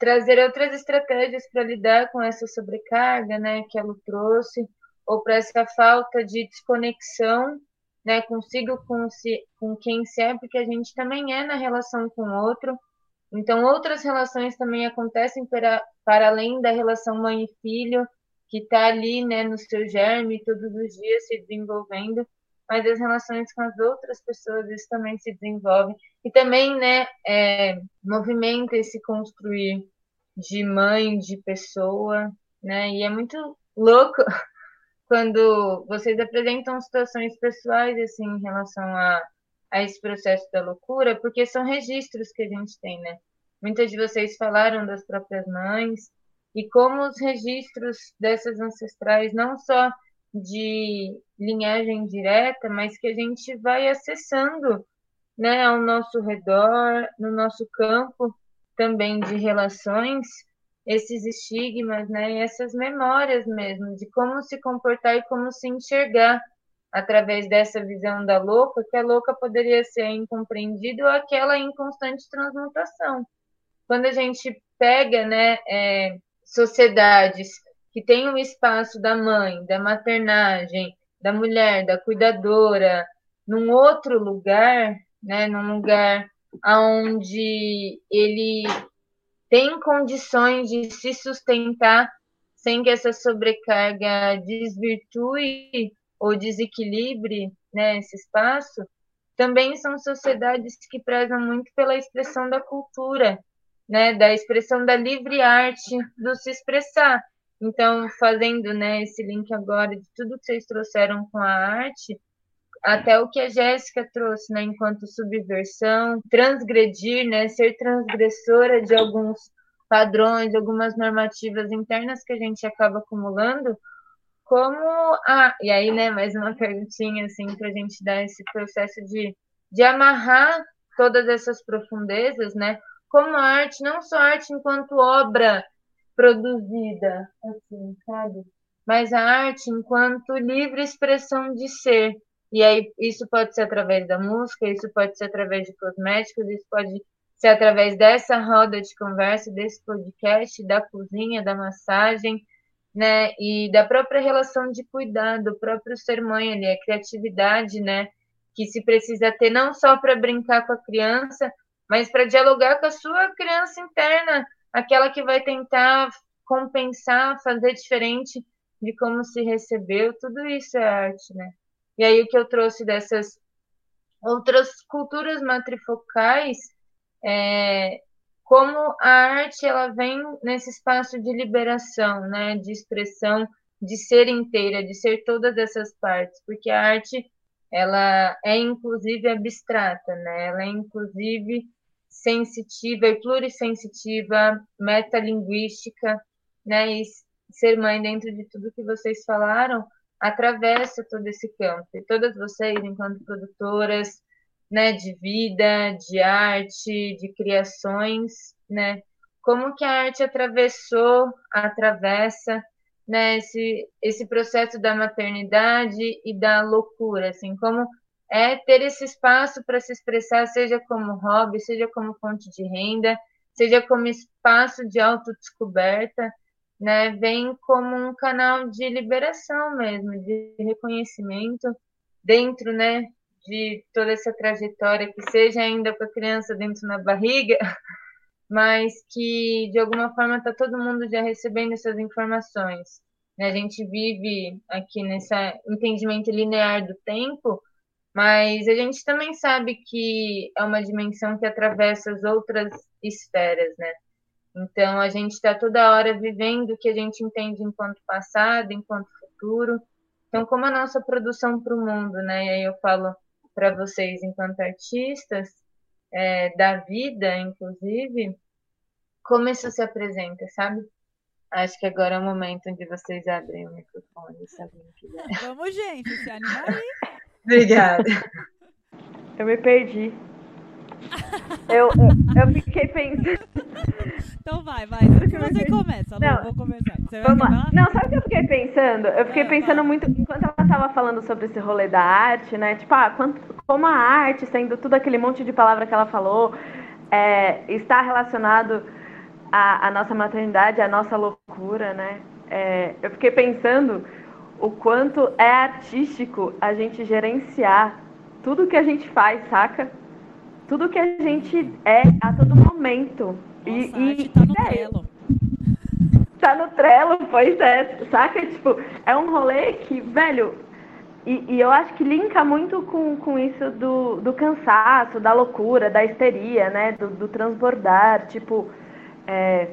trazer outras estratégias para lidar com essa sobrecarga, né, que ela trouxe, ou para essa falta de desconexão, né, consigo com, si, com quem se é, porque a gente também é na relação com o outro. Então, outras relações também acontecem para, para além da relação mãe e filho, que está ali, né, no seu germe, todos os dias se desenvolvendo, mas as relações com as outras pessoas isso também se desenvolvem e também, né, é, movimenta esse construir de mãe, de pessoa, né, e é muito louco quando vocês apresentam situações pessoais assim em relação a, a esse processo da loucura, porque são registros que a gente tem, né? Muitas de vocês falaram das próprias mães, e como os registros dessas ancestrais, não só de linhagem direta, mas que a gente vai acessando né, ao nosso redor, no nosso campo também de relações, esses estigmas, né, e essas memórias mesmo de como se comportar e como se enxergar através dessa visão da louca, que a louca poderia ser incompreendida ou aquela em constante transmutação. Quando a gente pega, né, é, sociedades que têm um espaço da mãe, da maternagem, da mulher, da cuidadora, num outro lugar, né, num lugar onde ele tem condições de se sustentar sem que essa sobrecarga desvirtue ou desequilibre né, esse espaço, também são sociedades que prezam muito pela expressão da cultura, né, da expressão da livre arte do se expressar. Então, fazendo né, esse link agora de tudo que vocês trouxeram com a arte, até o que a Jéssica trouxe, né, enquanto subversão, transgredir, né, ser transgressora de alguns padrões, algumas normativas internas que a gente acaba acumulando, como a e aí, né, mais uma perguntinha assim para a gente dar esse processo de, de amarrar todas essas profundezas, né? Como arte, não só arte enquanto obra produzida, assim, sabe? Mas a arte enquanto livre expressão de ser. E aí isso pode ser através da música, isso pode ser através de cosméticos, isso pode ser através dessa roda de conversa, desse podcast, da cozinha, da massagem, né? E da própria relação de cuidar, do próprio ser mãe ali, a criatividade, né? Que se precisa ter não só para brincar com a criança, mas para dialogar com a sua criança interna, aquela que vai tentar compensar, fazer diferente de como se recebeu, tudo isso é arte, né? E aí o que eu trouxe dessas outras culturas matrifocais é como a arte ela vem nesse espaço de liberação, né, de expressão, de ser inteira, de ser todas essas partes, porque a arte ela é inclusive abstrata, né? Ela é inclusive sensitiva e plurissensitiva, metalinguística, né? E ser mãe dentro de tudo que vocês falaram atravessa todo esse campo. E todas vocês, enquanto produtoras, né, de vida, de arte, de criações, né? Como que a arte atravessou, atravessa, né, esse, esse processo da maternidade e da loucura, assim, como é ter esse espaço para se expressar, seja como hobby, seja como fonte de renda, seja como espaço de autodescoberta, né, vem como um canal de liberação mesmo, de reconhecimento dentro, né, de toda essa trajetória, que seja ainda com a criança dentro da barriga, mas que de alguma forma está todo mundo já recebendo essas informações. Né? A gente vive aqui nesse entendimento linear do tempo, mas a gente também sabe que é uma dimensão que atravessa as outras esferas, né? Então a gente está toda hora vivendo o que a gente entende enquanto passado, enquanto futuro. Então, como a nossa produção para o mundo, né? E aí eu falo para vocês enquanto artistas é, da vida, inclusive, como isso se apresenta, sabe? Acho que agora é o momento onde vocês abrem o microfone, se alguém quiser. Vamos, gente, se anima aí. Obrigada. Eu me perdi. Eu, eu fiquei pensando. Então vai, vai. Você começa, não, vou começar. Você vamos lá. Não, sabe o que eu fiquei pensando? Eu fiquei é, pensando vai. muito, enquanto ela estava falando sobre esse rolê da arte, né? Tipo, ah, quanto, como a arte, sendo tudo aquele monte de palavra que ela falou, é, está relacionado à, à, nossa maternidade, à nossa loucura, né? É, eu fiquei pensando o quanto é artístico a gente gerenciar tudo que a gente faz, saca? Tudo que a gente é a todo momento. Nossa, e, e tá no é, Trello. Tá no Trello, pois é. Saca? Tipo, é um rolê que, velho, e, e, eu acho que linka muito com, com isso do, do cansaço, da loucura, da histeria, né? Do, do transbordar. Tipo, é,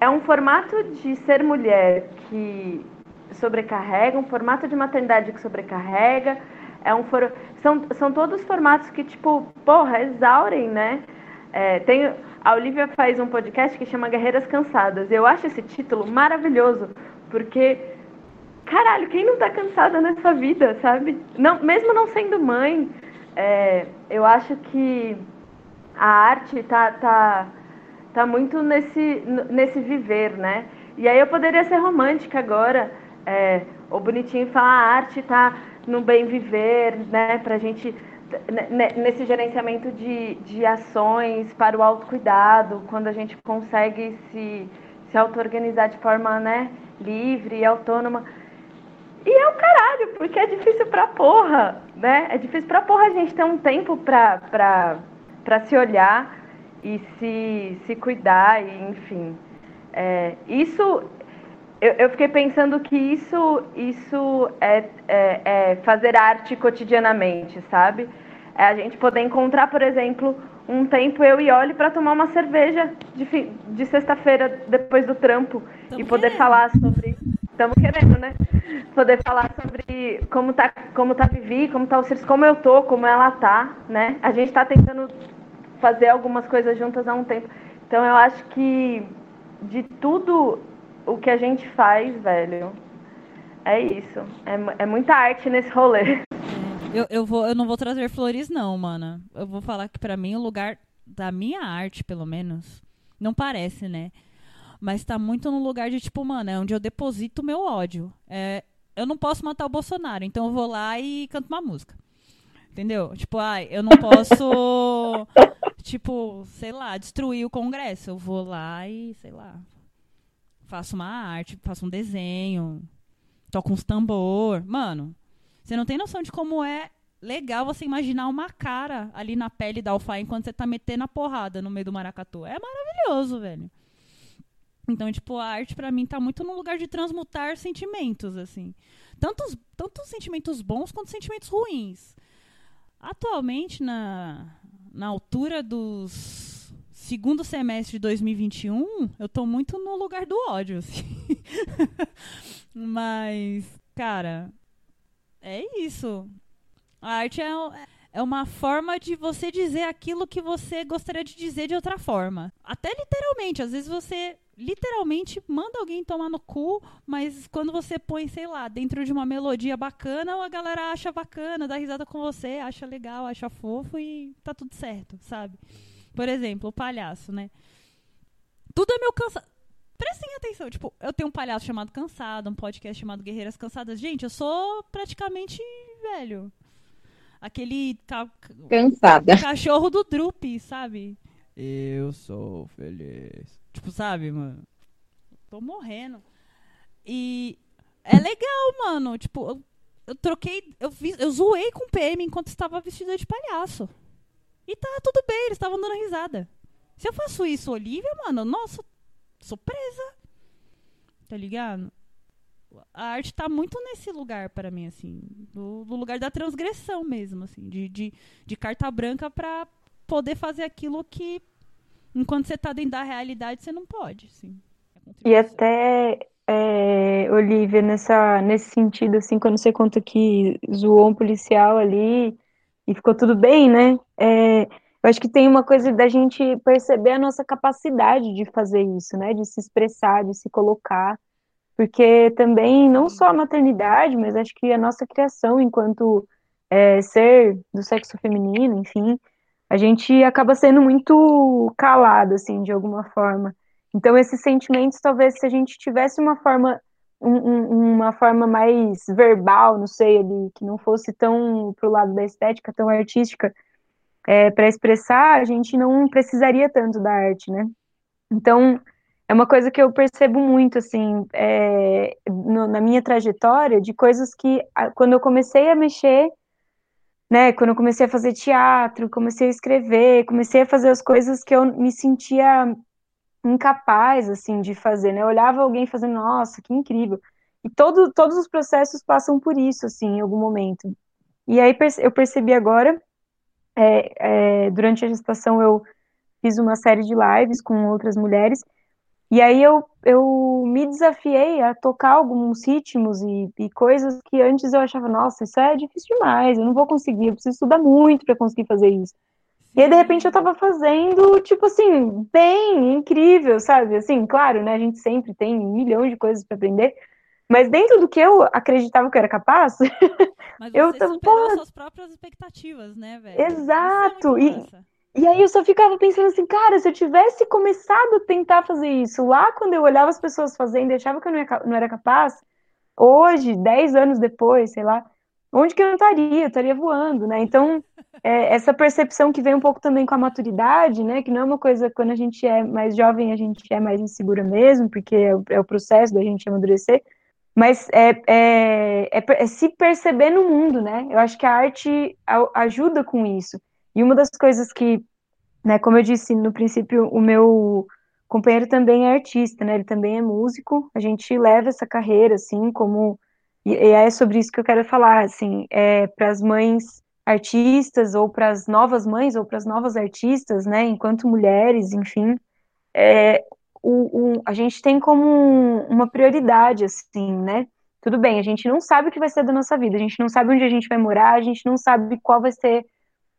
é um formato de ser mulher que sobrecarrega, um formato de maternidade que sobrecarrega é um for... são, são todos formatos que, tipo, porra, exaurem, né? É, tem, a Olivia faz um podcast que chama Guerreiras Cansadas. Eu acho esse título maravilhoso, porque, caralho, quem não tá cansada nessa vida, sabe? Não, mesmo não sendo mãe, é, eu acho que a arte tá, tá, tá muito nesse, nesse viver, né? E aí eu poderia ser romântica agora, é, ou bonitinho e falar a arte tá no bem viver, né, para a gente nesse gerenciamento de, de ações para o autocuidado, quando a gente consegue se, se auto-organizar de forma né, livre e autônoma. E é o caralho, porque é difícil pra porra, né? É difícil pra porra a gente ter um tempo pra, pra, pra se olhar e se, se cuidar, e, enfim. É, isso eu, eu, fiquei pensando que isso, isso é, é, é, fazer arte cotidianamente, sabe? É a gente poder encontrar, por exemplo, um tempo eu e Oli para tomar uma cerveja de, de sexta-feira depois do trampo Tamo e poder querendo. falar sobre. Estamos querendo, né? Poder falar sobre como tá, como tá a Vivi, como tá o Circe, como eu tô, como ela tá, né? A gente está tentando fazer algumas coisas juntas há um tempo. Então eu acho que de tudo o que a gente faz, velho, é isso. É, é muita arte nesse rolê. Eu, eu, vou, eu não vou trazer flores, não, mana. Eu vou falar que para mim o lugar da minha arte, pelo menos, não parece, né? Mas tá muito no lugar de, tipo, mano, é onde eu deposito o meu ódio. É, eu não posso matar o Bolsonaro, então eu vou lá e canto uma música. Entendeu? Tipo, ai, eu não posso, tipo, sei lá, destruir o Congresso. Eu vou lá e, sei lá, faço uma arte, faço um desenho, toco uns tambor. Mano, você não tem noção de como é legal você imaginar uma cara ali na pele da Alfa enquanto você tá metendo a porrada no meio do maracatu. É maravilhoso, velho. Então, tipo, a arte para mim tá muito no lugar de transmutar sentimentos, assim. Tantos, tantos sentimentos bons quanto sentimentos ruins. Atualmente, na, na altura dos segundo semestre de 2021, eu tô muito no lugar do ódio, assim. Mas, cara, é isso. A arte é, é uma forma de você dizer aquilo que você gostaria de dizer de outra forma. Até literalmente. Às vezes você literalmente manda alguém tomar no cu, mas quando você põe, sei lá, dentro de uma melodia bacana, a galera acha bacana, dá risada com você, acha legal, acha fofo e tá tudo certo, sabe? Por exemplo, o palhaço, né? Tudo é meu cansado prestem atenção. Tipo, eu tenho um palhaço chamado Cansado, um podcast chamado Guerreiras Cansadas. Gente, eu sou praticamente velho. Aquele ca... cansada cachorro do Drup, sabe? Eu sou feliz. Tipo, sabe, mano? Tô morrendo. E é legal, mano. Tipo, eu, eu troquei. Eu, vi, eu zoei com o PM enquanto estava vestida de palhaço. E tá tudo bem, eles estavam dando risada. Se eu faço isso, Olivia, mano, nossa, sou presa. Tá ligado? A arte tá muito nesse lugar para mim, assim. Do, do, lugar da transgressão mesmo, assim. De, de, de carta branca pra poder fazer aquilo que, enquanto você tá dentro da realidade, você não pode, assim. E até, é, Olivia, nessa, nesse sentido, assim, quando você conta que zoou um policial ali e ficou tudo bem, né? É, eu acho que tem uma coisa da gente perceber a nossa capacidade de fazer isso, né? De se expressar, de se colocar. Porque também, não só a maternidade, mas acho que a nossa criação enquanto é, ser do sexo feminino, enfim, a gente acaba sendo muito calado, assim, de alguma forma. Então, esses sentimentos, talvez, se a gente tivesse uma forma, um, um, uma forma mais verbal, não sei, ali, que não fosse tão pro lado da estética, tão artística, é, para expressar, a gente não precisaria tanto da arte, né? Então, é uma coisa que eu percebo muito, assim, é, no, na minha trajetória, de coisas que, quando eu comecei a mexer, né, quando eu comecei a fazer teatro, comecei a escrever, comecei a fazer as coisas que eu me sentia incapaz, assim, de fazer, né? Eu olhava alguém fazendo, nossa, que incrível. E todo, todos os processos passam por isso, assim, em algum momento. E aí eu percebi agora é, é, durante a gestação eu fiz uma série de lives com outras mulheres, e aí eu, eu me desafiei a tocar alguns ritmos e, e coisas que antes eu achava, nossa, isso é difícil demais, eu não vou conseguir, eu preciso estudar muito para conseguir fazer isso. E aí, de repente, eu tava fazendo, tipo assim, bem, incrível, sabe? Assim, claro, né? A gente sempre tem milhões de coisas para aprender, mas dentro do que eu acreditava que eu era capaz, Mas eu você superou suas próprias expectativas, né, velho? É Exato. É e, e aí eu só ficava pensando assim, cara, se eu tivesse começado a tentar fazer isso lá quando eu olhava as pessoas fazendo e achava que eu não, ia, não era capaz, hoje, dez anos depois, sei lá, onde que eu estaria? Eu estaria voando, né? Então, é, essa percepção que vem um pouco também com a maturidade, né? Que não é uma coisa, quando a gente é mais jovem, a gente é mais insegura mesmo, porque é o, é o processo da gente amadurecer, mas é, é, é, é, se perceber no mundo, né? Eu acho que a arte ajuda com isso. E uma das coisas que, né, como eu disse no princípio, o meu companheiro também é artista, né? Ele também é músico. A gente leva essa carreira, assim, como. E, é sobre isso que eu quero falar, assim, é, para as mães artistas ou para as novas mães ou para as novas artistas, né, enquanto mulheres, enfim, é, o, o, a gente tem como uma prioridade, assim, né? Tudo bem, a gente não sabe o que vai ser da nossa vida, a gente não sabe onde a gente vai morar, a gente não sabe qual vai ser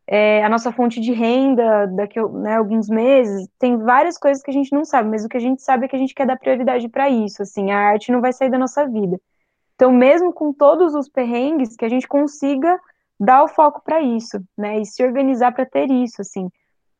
é, a nossa fonte de renda daqui a né, alguns meses. Tem várias coisas que a gente não sabe, mas o que a gente sabe é que a gente quer dar prioridade para isso. Assim, a arte não vai sair da nossa vida. Então, mesmo com todos os perrengues, que a gente consiga dar o foco para isso, né? E se organizar para ter isso, assim.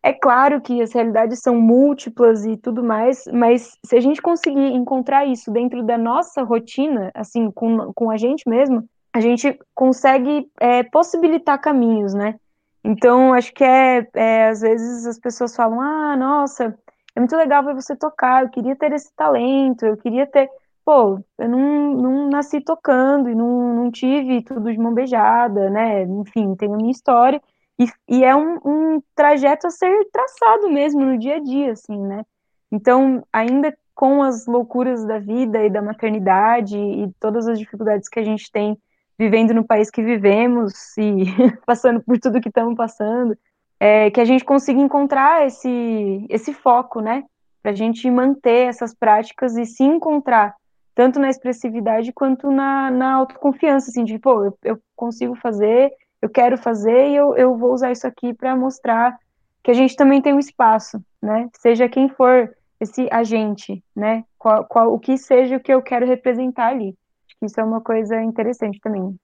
É claro que as realidades são múltiplas e tudo mais, mas se a gente conseguir encontrar isso dentro da nossa rotina, assim, com, com a gente mesmo, a gente consegue é, possibilitar caminhos, né? Então, acho que é, é, às vezes as pessoas falam, ah, nossa, é muito legal ver você tocar, eu queria ter esse talento, eu queria ter. Pô, eu não, não nasci tocando e não, não tive tudo de mão beijada, né? Enfim, tenho minha história. E, e é um, um trajeto a ser traçado mesmo no dia a dia, assim, né? Então, ainda com as loucuras da vida e da maternidade e todas as dificuldades que a gente tem vivendo no país que vivemos e passando por tudo que estamos passando, é, que a gente consiga encontrar esse, esse foco, né? Para a gente manter essas práticas e se encontrar tanto na expressividade quanto na, na autoconfiança, assim, de, pô, eu, eu consigo fazer, eu quero fazer e eu, eu vou usar isso aqui para mostrar que a gente também tem um espaço, né? Seja quem for esse agente, né? Qual, qual, o que seja o que eu quero representar ali. Isso é uma coisa interessante também.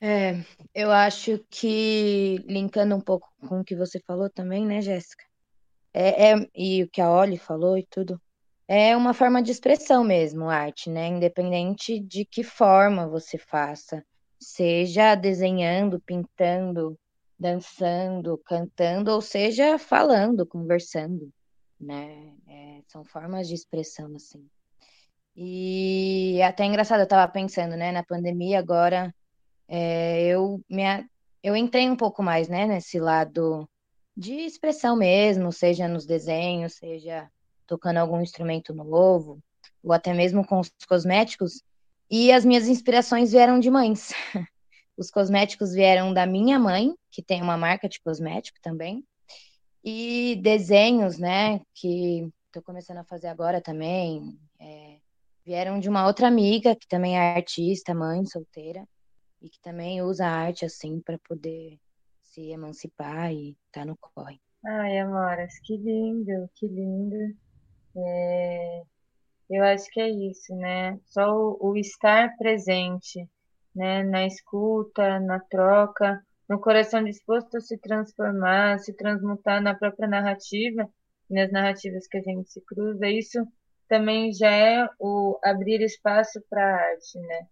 É, eu acho que, linkando um pouco com o que você falou também, né, Jéssica? É, é, e o que a Oli falou e tudo, é uma forma de expressão mesmo, arte, né? Independente de que forma você faça, seja desenhando, pintando, dançando, cantando, ou seja, falando, conversando, né? É, são formas de expressão, assim. E é até engraçado, eu estava pensando, né, na pandemia agora, é, eu, minha, eu entrei um pouco mais, né, nesse lado de expressão mesmo, seja nos desenhos, seja tocando algum instrumento novo, ou até mesmo com os cosméticos, e as minhas inspirações vieram de mães. Os cosméticos vieram da minha mãe, que tem uma marca de cosmético também, e desenhos, né, que estou começando a fazer agora também, é, vieram de uma outra amiga que também é artista, mãe solteira, e que também usa arte assim para poder se emancipar e tá no corre. Ai, Amoras, que lindo, que lindo. É, eu acho que é isso, né? Só o, o estar presente, né? Na escuta, na troca, no coração disposto a se transformar, se transmutar na própria narrativa, nas narrativas que a gente se cruza, isso também já é o abrir espaço para a arte, né?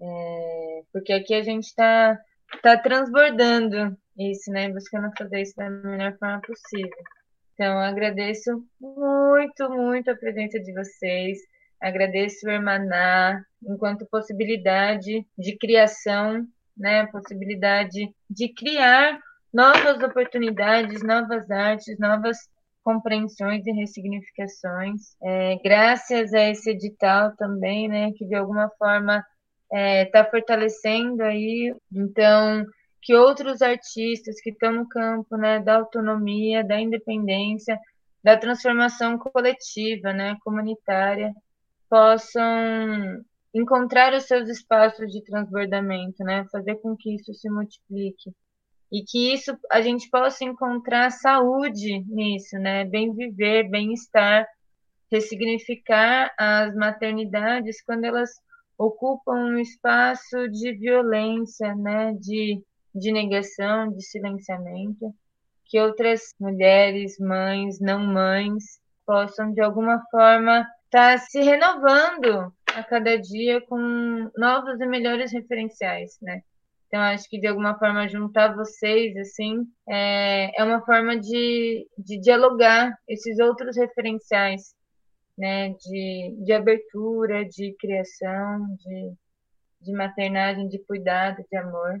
É, porque aqui a gente está tá transbordando isso, né? Buscando fazer isso da melhor forma possível. Então, agradeço muito, muito a presença de vocês. Agradeço o Hermaná enquanto possibilidade de criação, né? Possibilidade de criar novas oportunidades, novas artes, novas compreensões e ressignificações. É, graças a esse edital também, né, que de alguma forma está é, tá fortalecendo aí, então que outros artistas que estão no campo, né, da autonomia, da independência, da transformação coletiva, né, comunitária, possam encontrar os seus espaços de transbordamento, né, fazer com que isso se multiplique e que isso a gente possa encontrar saúde nisso, né? Bem viver, bem-estar, ressignificar as maternidades quando elas ocupam um espaço de violência, né? De, de negação, de silenciamento, que outras mulheres, mães, não mães, possam de alguma forma estar tá se renovando a cada dia com novos e melhores referenciais, né? Então, acho que de alguma forma juntar vocês, assim, é, é uma forma de, de dialogar esses outros referenciais, né? De, de abertura, de criação, de, de maternagem, de cuidado, de amor.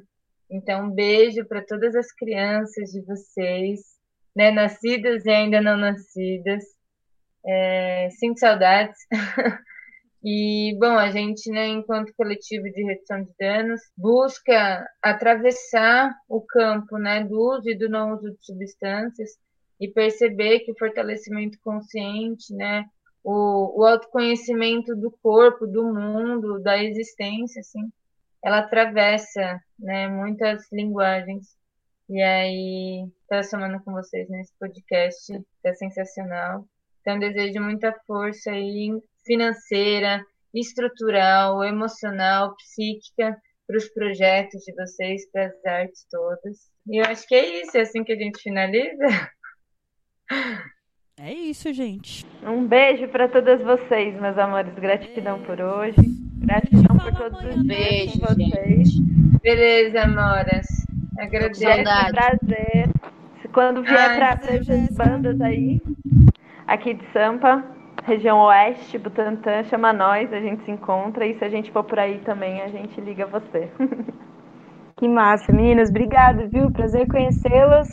Então, um beijo para todas as crianças de vocês, né? Nascidas e ainda não nascidas. É, sinto saudades. E, bom, a gente, né, enquanto coletivo de redução de danos, busca atravessar o campo né, do uso e do não uso de substâncias e perceber que o fortalecimento consciente, né, o, o autoconhecimento do corpo, do mundo, da existência, assim, ela atravessa né, muitas linguagens. E aí, estar somando com vocês nesse podcast, é sensacional. Então, desejo muita força aí financeira, estrutural, emocional, psíquica para os projetos de vocês, para as artes todas. E eu acho que é isso, é assim que a gente finaliza. É isso, gente. Um beijo para todas vocês, meus amores. Gratidão por hoje. Gratidão por todos os beijos vocês. Beleza, amoras. Agradeço. É um prazer. Quando vier para as bandas aí, aqui de Sampa, região oeste, Butantã, chama nós, a gente se encontra e se a gente for por aí também, a gente liga você. que massa, meninas. Obrigado, viu? Prazer conhecê-las.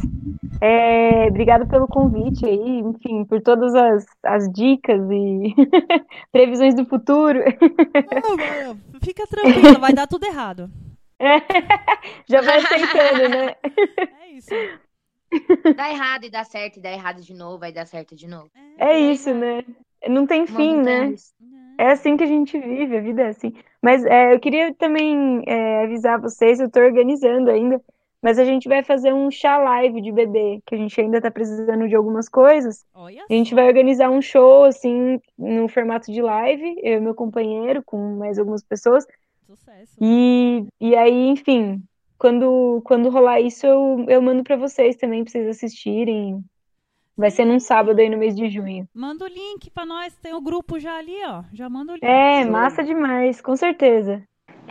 É, obrigado pelo convite aí, enfim, por todas as, as dicas e previsões do futuro. Não, fica tranquila, vai dar tudo errado. É, já vai aceitando, né? É isso. Dá errado e dá certo, e dá errado de novo, vai dar certo de novo. É, é isso, né? Não tem fim, né? É assim que a gente vive, a vida é assim. Mas é, eu queria também é, avisar vocês, eu estou organizando ainda, mas a gente vai fazer um chá live de bebê, que a gente ainda está precisando de algumas coisas. Olha a gente vai organizar um show, assim, no formato de live, eu e meu companheiro, com mais algumas pessoas. Sucesso. E, e aí, enfim, quando, quando rolar isso, eu, eu mando para vocês também, para vocês assistirem. Vai ser num sábado aí no mês de junho. Manda o link para nós, tem o grupo já ali, ó. Já manda o link. É, massa demais, com certeza.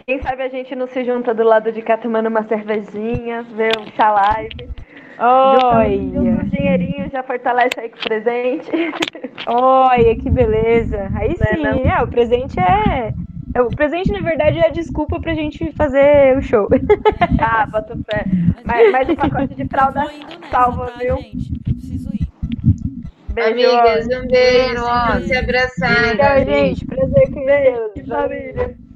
Quem sabe a gente não se junta do lado de cá tomando uma cervejinha, ver chá live. Olha! Um dinheirinho já fortalece aí com o presente. Olha, que beleza. Aí é sim, é, é, o presente é o presente, na verdade, é a desculpa pra gente fazer o show. ah, bota fé. Mas, mas o pacote de fralda salva, tá, viu? Gente? Eu preciso ir. Beijo, Amigas, um beijo. Se abraçar. Tchau, gente. Prazer com Deus. Família.